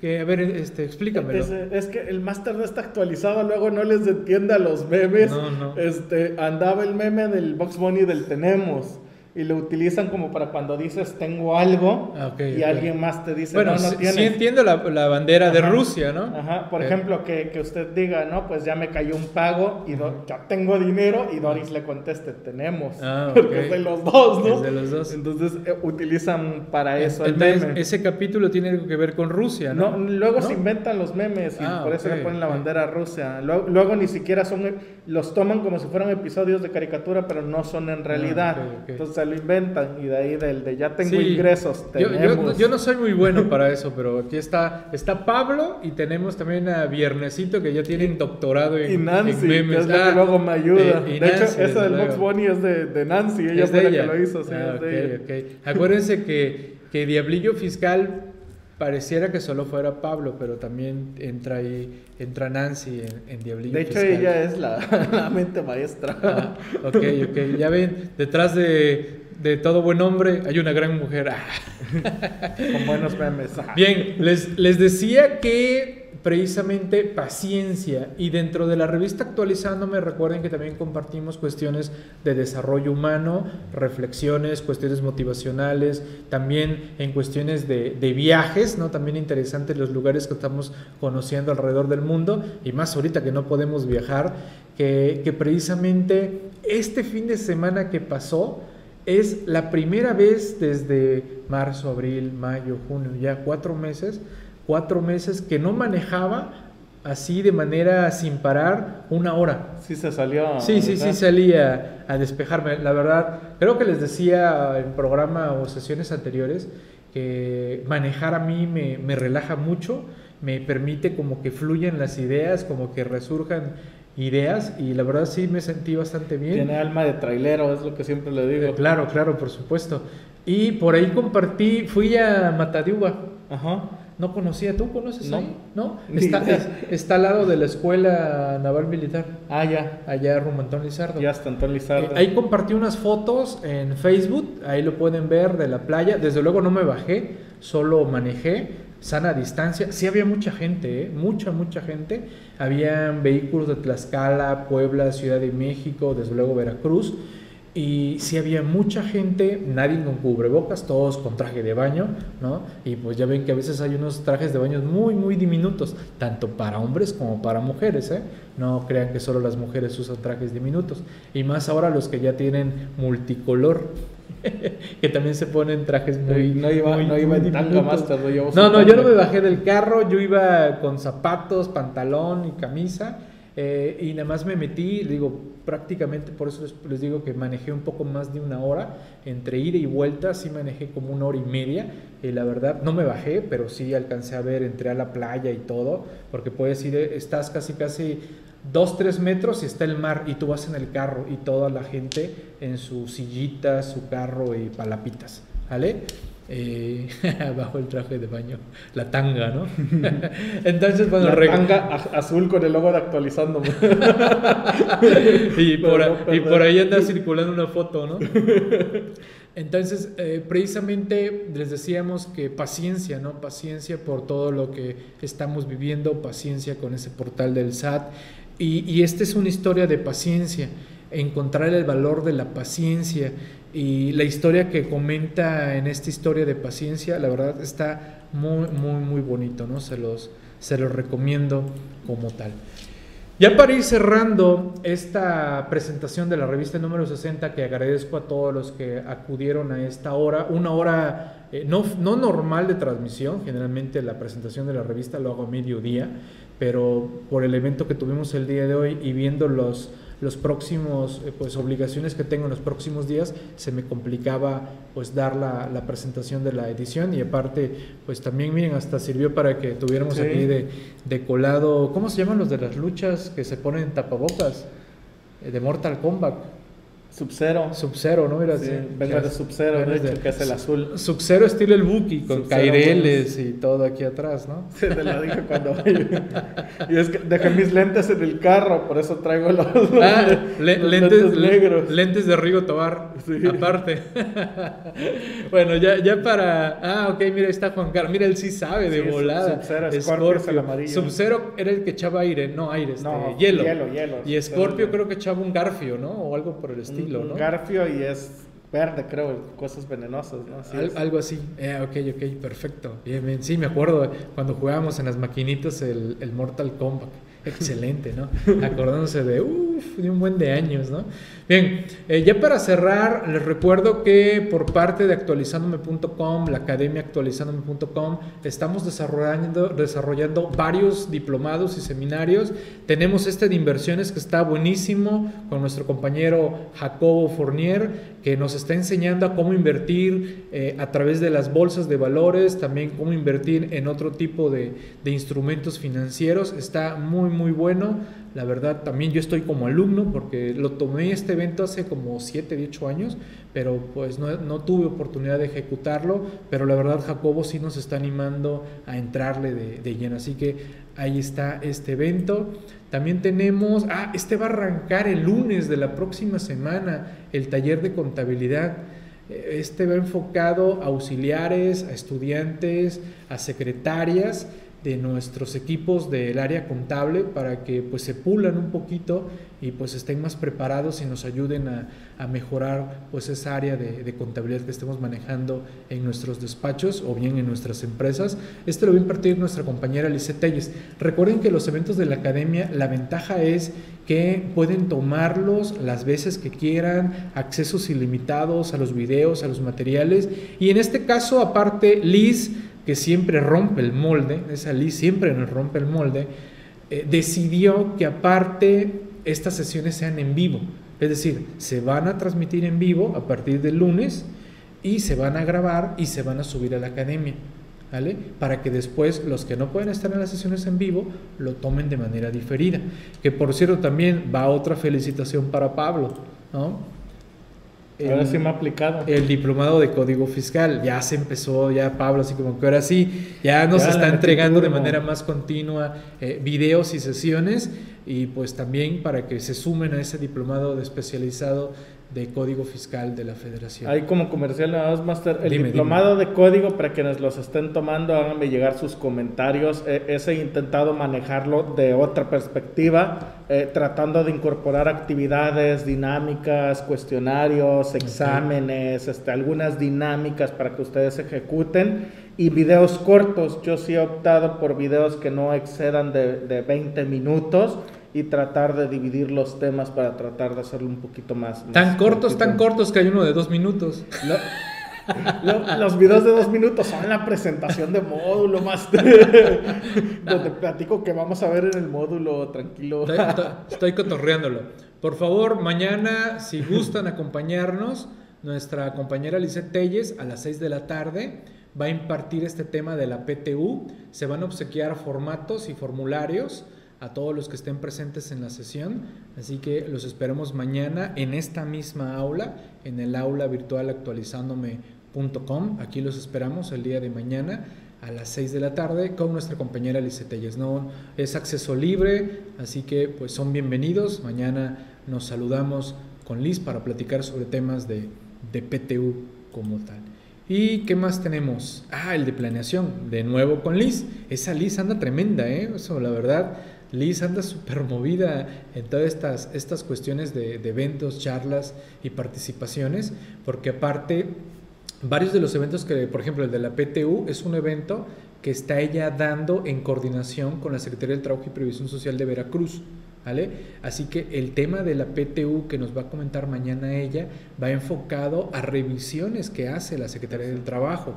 que, a ver, este, explícamelo. Es, es que el máster no está actualizado, luego no les entiende a los memes. No, no. Este, andaba el meme del Box Bunny del tenemos y lo utilizan como para cuando dices tengo algo Ah, ok, y ok. alguien más te dice bueno, no, no tienes. sí entiendo la, la bandera de Ajá. Rusia, ¿no? Ajá, por Eh, ejemplo, que, que usted diga, no, pues ya me cayó un pago y Do- ya tengo dinero y Doris le conteste, tenemos. Ah, Porque es de los dos, ¿no? Es de los dos. Entonces eh, utilizan para eso el Entonces, meme. ese capítulo tiene algo que ver con Rusia, ¿no? No, luego ¿No? se inventan los memes y Ah, por eso le ponen la bandera Rusia. Luego, luego ni siquiera son, los toman como si fueran episodios de caricatura, pero no son en realidad. Ah, ok. Entonces se lo inventan y de ahí del de ya tengo Sí. ingresos, Yo, tenemos. yo- yo no soy muy bueno para eso, pero aquí está, está Pablo y tenemos también a Viernesito que ya tienen doctorado en, y Nancy, en que es la Ah, que luego me ayuda. eh, de hecho, Nancy, desde del. Box Bunny es de, de Nancy, ella Es fue la que lo hizo, sí, Ah, es de ok, ella. ok. Acuérdense que, que Diablillo Fiscal pareciera que solo fuera Pablo, pero también entra ahí, entra Nancy en, en Diablillo De hecho, Fiscal. ella es la, la mente maestra. Ah, ok, ok. Ya ven, detrás de, de todo buen hombre hay una gran mujer. Ah. Con buenos memes. Ah. Bien, les, les decía que precisamente paciencia y dentro de la revista actualizándome recuerden que también compartimos cuestiones de desarrollo humano, reflexiones, cuestiones motivacionales, también en cuestiones de, de viajes, ¿no? También interesantes los lugares que estamos conociendo alrededor del mundo y más ahorita que no podemos viajar, que, que precisamente este fin de semana que pasó, es la primera vez desde marzo, abril, mayo, junio, ya cuatro meses, cuatro meses que no manejaba así de manera sin parar una hora. Sí se salió. Sí, sí, sí, salía a despejarme. La verdad, creo que les decía en programa o sesiones anteriores que manejar a mí me, me relaja mucho, me permite como que fluyan las ideas, como que resurjan ideas y la verdad sí me sentí bastante bien. Tiene alma de trailero, es lo que siempre le digo. Eh, claro, claro, por supuesto. Y por ahí compartí, fui a Matadiuba. Ajá. No conocía, ¿tú conoces No. ahí? ¿No? Está, está al lado de la Escuela Naval Militar, Ah, ya. allá rumbo Antón Lizardo. Ya está Antón Lizardo. Eh, ahí compartí unas fotos en Facebook, ahí lo pueden ver de la playa. Desde luego no me bajé, solo manejé, sana distancia. Sí había mucha gente, ¿eh? mucha, mucha gente. Habían vehículos de Tlaxcala, Puebla, Ciudad de México, desde luego Veracruz. Y sí había mucha gente, nadie con cubrebocas, todos con traje de baño, ¿no? Y pues ya ven que a veces hay unos trajes de baño muy, muy diminutos, tanto para hombres como para mujeres, ¿eh? No crean que solo las mujeres usan trajes diminutos. Y más ahora los que ya tienen multicolor, que también se ponen trajes muy... no iba, muy- no iba en tanga master, llevo No, no, yo no me bajé del carro, yo iba con zapatos, pantalón y camisa. eh, y nada más me metí, digo, prácticamente por eso les, digo que manejé un poco más de una hora, entre ida y vuelta, sí manejé como una hora y media, y la verdad no me bajé, pero sí alcancé a ver, entré a la playa y todo, porque puedes ir, eh, estás casi, casi dos, tres metros y está el mar, y tú vas en el carro, y toda la gente en su sillita, su carro y palapitas, ¿vale? Eh, bajo el traje de baño, la tanga, ¿no? Entonces, bueno, La tanga azul con el logo de actualizándome. y, por, y ahí anda circulando una foto, ¿no? Entonces, eh, precisamente les decíamos que paciencia, ¿no? Paciencia por todo lo que estamos viviendo, paciencia con ese portal del SAT. Y, y esta es una historia de paciencia, encontrar el valor de la paciencia. Y la historia que comenta en esta historia de paciencia, la verdad está muy, muy, muy bonito, ¿no? Se los, se los recomiendo como tal. Ya para ir cerrando esta presentación de la revista número 60, que agradezco a todos los que acudieron a esta hora, una hora eh, no, no normal de transmisión, generalmente la presentación de la revista lo hago a mediodía, pero por el evento que tuvimos el día de hoy y viendo los, los próximos, eh, pues obligaciones que tengo en los próximos días, se me complicaba pues dar la, la presentación de la edición y aparte pues también miren hasta sirvió para que tuviéramos Sí. aquí de, de colado, ¿cómo se llaman los de las luchas que se ponen tapabocas? Eh, De Mortal Kombat, Sub-Zero. Sub-Zero, ¿no? Mira, Sí, venga de Sub-Zero, de hecho, que es el azul. Sub-Zero estilo el Buki, con caireles y todo aquí atrás, ¿no? Sí, te lo dije cuando. y es que dejé mis lentes en el carro, por eso traigo los, los- Ah, le- lentes, negros. lentes de Rigo Tobar, Sí. aparte. bueno, ya, ya para. Ah, ok, mira, ahí está Juan Carlos. Mira, él sí sabe de Sí, volada. Sub-Zero, Scorpio es el amarillo. Sub-Zero era el que echaba aire, no aire, este, No, hielo. hielo, hielo. Y Scorpio creo que echaba un garfio, ¿no? O algo por el estilo, un, ¿no? un garfio y es verde, creo, cosas venenosas, ¿no? Así Al- es. algo así. Eh, ok, ok, perfecto. Bien, bien. Sí, me acuerdo cuando jugábamos en las maquinitas el, el Mortal Kombat. Excelente, ¿no? Acordándose de, uff, de un buen de años, ¿no? Bien, eh, ya para cerrar, les recuerdo que por parte de actualizandome.com, la academia actualizandome.com, estamos desarrollando, desarrollando varios diplomados y seminarios. Tenemos este de inversiones que está buenísimo con nuestro compañero Jacobo Fournier, que nos está enseñando a cómo invertir eh, a través de las bolsas de valores, también cómo invertir en otro tipo de, de instrumentos financieros. Está muy, muy bueno. La verdad, también yo estoy como alumno porque lo tomé este evento hace como 7, 8 años, pero pues no, no tuve oportunidad de ejecutarlo, pero la verdad Jacobo sí nos está animando a entrarle de, de lleno. Así que ahí está este evento. También tenemos, ah, este va a arrancar el lunes de la próxima semana, el taller de contabilidad. Este va enfocado a auxiliares, a estudiantes, a secretarias de nuestros equipos del área contable para que pues se pulan un poquito y pues estén más preparados y nos ayuden a, a mejorar pues esa área de, de contabilidad que estemos manejando en nuestros despachos o bien en nuestras empresas. Este lo va a impartir nuestra compañera Lice Telles. Recuerden que los eventos de la academia, la ventaja es que pueden tomarlos las veces que quieran, accesos ilimitados a los videos, a los materiales. Y en este caso, aparte, Liz, que siempre rompe el molde, esa Liz siempre nos rompe el molde, eh, decidió que aparte estas sesiones sean en vivo. Es decir, se van a transmitir en vivo a partir del lunes y se van a grabar y se van a subir a la academia. ¿vale? Para que después los que no pueden estar en las sesiones en vivo lo tomen de manera diferida. Que por cierto también va otra felicitación para Pablo, ¿no? El, ahora sí me ha aplicado. El diplomado de código fiscal. Ya se empezó, ya Pablo, así como que ahora sí, ya nos está entregando de manera más continua eh, videos y sesiones. Y pues también para que se sumen a ese diplomado de especializado de Código Fiscal de la Federación. Hay como comercial nada más, Master. El diplomado de código, para quienes los estén tomando, háganme llegar sus comentarios. Eh, ese he intentado manejarlo de otra perspectiva, eh, tratando de incorporar actividades, dinámicas, cuestionarios, exámenes, este, algunas dinámicas para que ustedes ejecuten. Y videos cortos, yo sí he optado por videos que no excedan de, de 20 minutos y tratar de dividir los temas para tratar de hacerlo un poquito más. Tan cortos, tan cortos que hay uno de dos minutos. los videos de dos minutos son la presentación de módulo más donde platico que vamos a ver en el módulo tranquilo. Estoy, cotorreándolo. Por favor, mañana, si gustan acompañarnos, nuestra compañera Lisette Telles a las 6 de la tarde va a impartir este tema de la PTU. Se van a obsequiar formatos y formularios a todos los que estén presentes en la sesión. Así que los esperamos mañana en esta misma aula, en el aula virtual actualizándome.com. Aquí los esperamos el día de mañana a las 6 de la tarde con nuestra compañera Telles. No es acceso libre, así que pues son bienvenidos. Mañana nos saludamos con Liz para platicar sobre temas de, de PTU como tal. ¿Y qué más tenemos? Ah, el de planeación, de nuevo con Liz. Esa Liz anda tremenda, ¿eh? Eso, la verdad, Liz anda súper movida en todas estas, estas cuestiones de, eventos, charlas y participaciones, porque aparte, varios de los eventos que, por ejemplo, el de la PTU es un evento que está ella dando en coordinación con la Secretaría del Trabajo y Previsión Social de Veracruz. ¿Vale? Así que el tema de la PTU que nos va a comentar mañana ella va enfocado a revisiones que hace la Secretaría del Trabajo.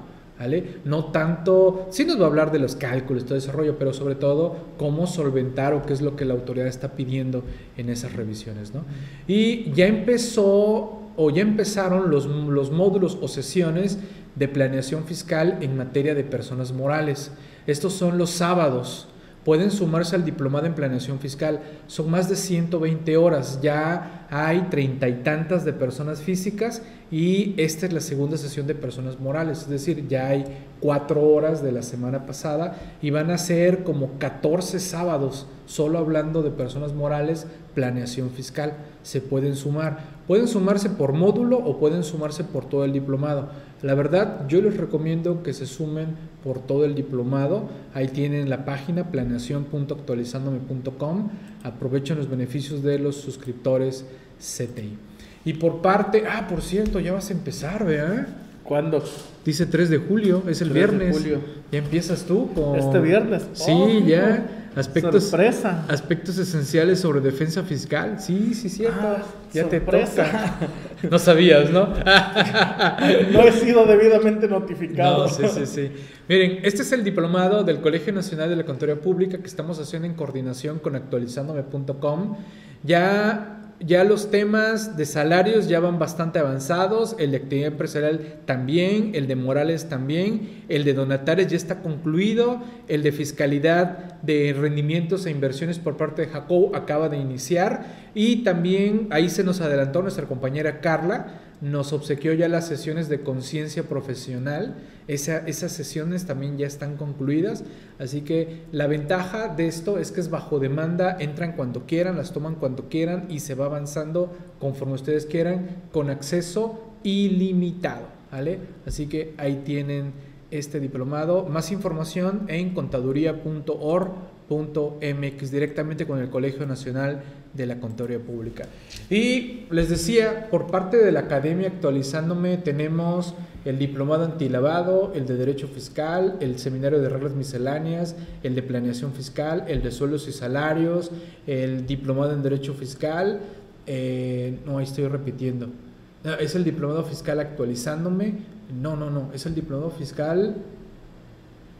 No tanto, sí nos va a hablar de los cálculos, todo ese rollo, pero sobre todo cómo solventar o qué es lo que la autoridad está pidiendo en esas revisiones, ¿no? Y ya empezó o ya empezaron los, los módulos o sesiones de planeación fiscal en materia de personas morales. Estos son los sábados pueden sumarse al diplomado en planeación fiscal. Son más de 120 horas, ya hay treinta y tantas de personas físicas y esta es la segunda sesión de personas morales, es decir, ya hay cuatro horas de la semana pasada y van a ser como 14 sábados solo hablando de personas morales, planeación fiscal. Se pueden sumar. Pueden sumarse por módulo o pueden sumarse por todo el diplomado. La verdad, yo les recomiendo que se sumen por todo el diplomado. Ahí tienen la página planeación.actualizandome.com. Aprovechen los beneficios de los suscriptores CTI. Y por parte, ah, por cierto, ya vas a empezar, ¿verdad? ¿Cuándo? Dice 3 de julio, es el viernes. julio. Ya empiezas tú con... Este viernes. Sí, oh, ya. Aspectos, aspectos esenciales sobre defensa fiscal. Sí, sí, cierto. Ah, ya te toca. No sabías, ¿no? no he sido debidamente notificado. sí, sí, sí. Miren, este es el diplomado del Colegio Nacional de la Contaduría Pública que estamos haciendo en coordinación con actualizandome.com. Ya ya los temas de salarios ya van bastante avanzados, el de actividad empresarial también, el de Morales también, el de donatarios ya está concluido, el de fiscalidad de rendimientos e inversiones por parte de Jacob acaba de iniciar y también ahí se nos adelantó nuestra compañera Carla, nos obsequió ya las sesiones de conciencia profesional. esas sesiones también ya están concluidas. Así que la ventaja de esto es que es bajo demanda, entran cuando quieran, las toman cuando quieran y se va avanzando conforme ustedes quieran con acceso ilimitado. ¿vale? Así que ahí tienen este diplomado. Más información en contaduría.org.mx directamente con el Colegio Nacional de la Contaduría Pública. Y les decía, por parte de la Academia Actualizándome tenemos el diplomado antilavado, el de Derecho Fiscal, el seminario de reglas misceláneas, el de planeación fiscal, el de sueldos y salarios, el diplomado en Derecho Fiscal, eh, no, ahí estoy repitiendo. es el diplomado fiscal actualizándome. No, no, no, es el diplomado fiscal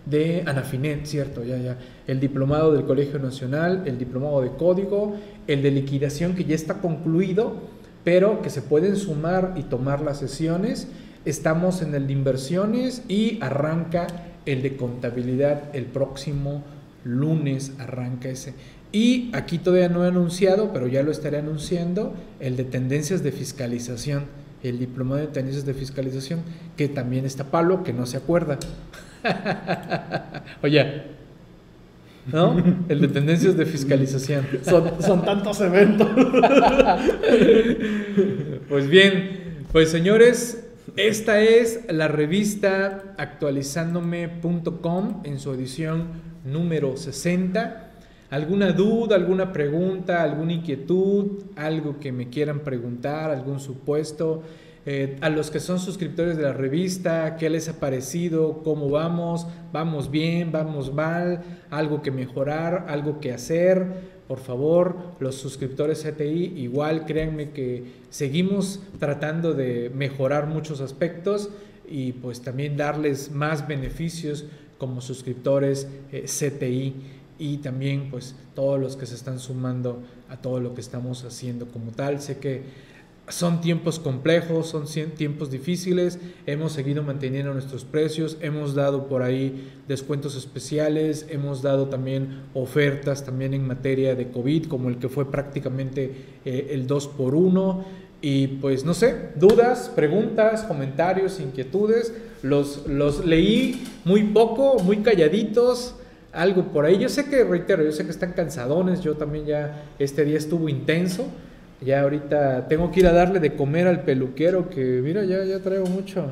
de Anafinet, cierto, ya, ya. El diplomado del Colegio Nacional, el diplomado de Código, el de liquidación que ya está concluido, pero que se pueden sumar y tomar las sesiones. Estamos en el de inversiones y arranca el de contabilidad el próximo lunes arranca ese. Y aquí todavía no he anunciado, pero ya lo estaré anunciando, el de tendencias de fiscalización, el diplomado de tendencias de fiscalización, que también está Pablo, que no se acuerda. Oye, ¿no? El de tendencias de fiscalización. Son, son tantos eventos. pues bien, pues señores, esta es la revista actualizándome.com en su edición número 60. ¿Alguna duda, alguna pregunta, alguna inquietud, algo que me quieran preguntar, algún supuesto? Eh, a los que son suscriptores de la revista, ¿qué les ha parecido? ¿Cómo vamos? ¿Vamos bien? ¿Vamos mal? ¿Algo que mejorar? ¿Algo que hacer? Por favor, los suscriptores CTI, igual créanme que seguimos tratando de mejorar muchos aspectos y pues también darles más beneficios como suscriptores eh, CTI y también pues todos los que se están sumando a todo lo que estamos haciendo como tal. Sé que son tiempos complejos, son tiempos difíciles, hemos seguido manteniendo nuestros precios, hemos dado por ahí descuentos especiales, hemos dado también ofertas también en materia de COVID, como el que fue prácticamente eh, el 2 por 1 y pues no sé, dudas, preguntas, comentarios, inquietudes, los, los leí muy poco, muy calladitos, algo por ahí. Yo sé que, reitero, yo sé que están cansadones, yo también ya este día estuvo intenso ya ahorita tengo que ir a darle de comer al peluquero que, mira, ya, ya traigo mucho.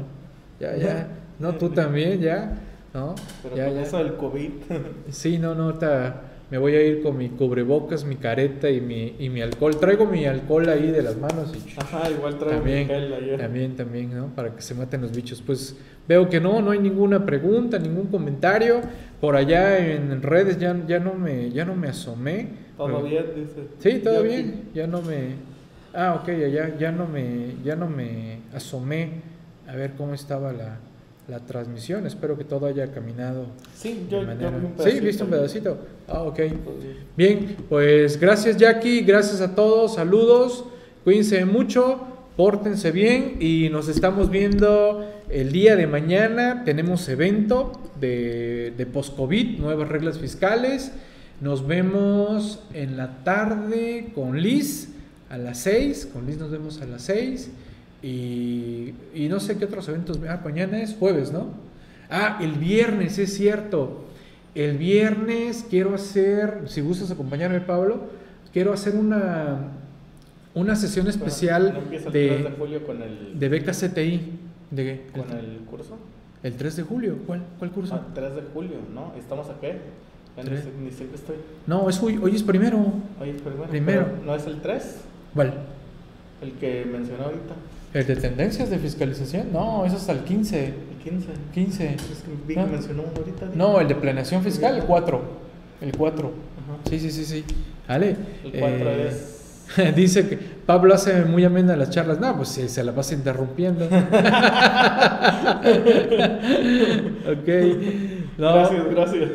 Ya, ya. No, tú también, ya. ¿No? Pero ya, con ya. eso del COVID. Sí, no, no, ahorita me voy a ir con mi cubrebocas, mi careta y mi, y mi alcohol. Traigo mi alcohol ahí de las manos y Ajá, igual traigo también, mi gel ayer. también, también, ¿no? Para que se maten los bichos. Pues veo que no, no hay ninguna pregunta, ningún comentario. Por allá en redes ya, ya no me, ya no me asomé. Todo bien, dice. Sí, todo Yo bien. aquí. Ya no me. Ah, ok, ya, ya no me, ya no me asomé a ver cómo estaba la, la transmisión. Espero que todo haya caminado. Sí, yo, yo manera- vi un Sí, pedacito. viste un pedacito. Ah, ok. Bien, pues gracias Jackie, gracias a todos, saludos, cuídense mucho, pórtense bien y nos estamos viendo el día de mañana. Tenemos evento de, de post-COVID, nuevas reglas fiscales. Nos vemos en la tarde con Liz a las 6, con Liz nos vemos a las 6 y, y no sé qué otros eventos. Ah, mañana es jueves, ¿no? Ah, el viernes, es cierto. El viernes quiero hacer, si gustas acompañarme, Pablo, quiero hacer una, una sesión especial ¿No empieza el 3 de de, julio con el, de beca CTI. ¿De, con el, el curso? el 3 de julio. ¿Cuál, cuál curso? Ah, 3 de julio, ¿no? ¿Estamos a qué? Tres. ni qué estoy. No, es hoy, hoy es primero. Oye, primero. Primero. pero ¿No es el 3? ¿Cuál? El que mencionó ahorita. ¿El de tendencias de fiscalización? No, es hasta el 15. El 15. 15. Es que No. mencionó uno ahorita. No, el de planeación fiscal, el 4. El 4. Ajá. Sí, sí, sí, sí. Vale. El 4 eh, es. Dice que Pablo hace muy amena las charlas. No, pues sí, se la pasa interrumpiendo. ok. No. Gracias, gracias.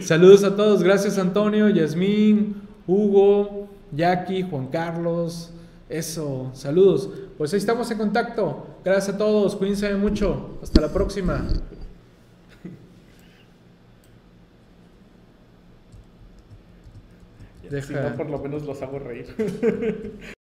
Saludos a todos. Gracias Antonio, Yasmín, Hugo, Jackie, Juan Carlos. Eso, saludos. Pues ahí estamos en contacto. Gracias a todos. Cuídense mucho. Hasta la próxima. Si Deja- no, por lo menos los hago reír.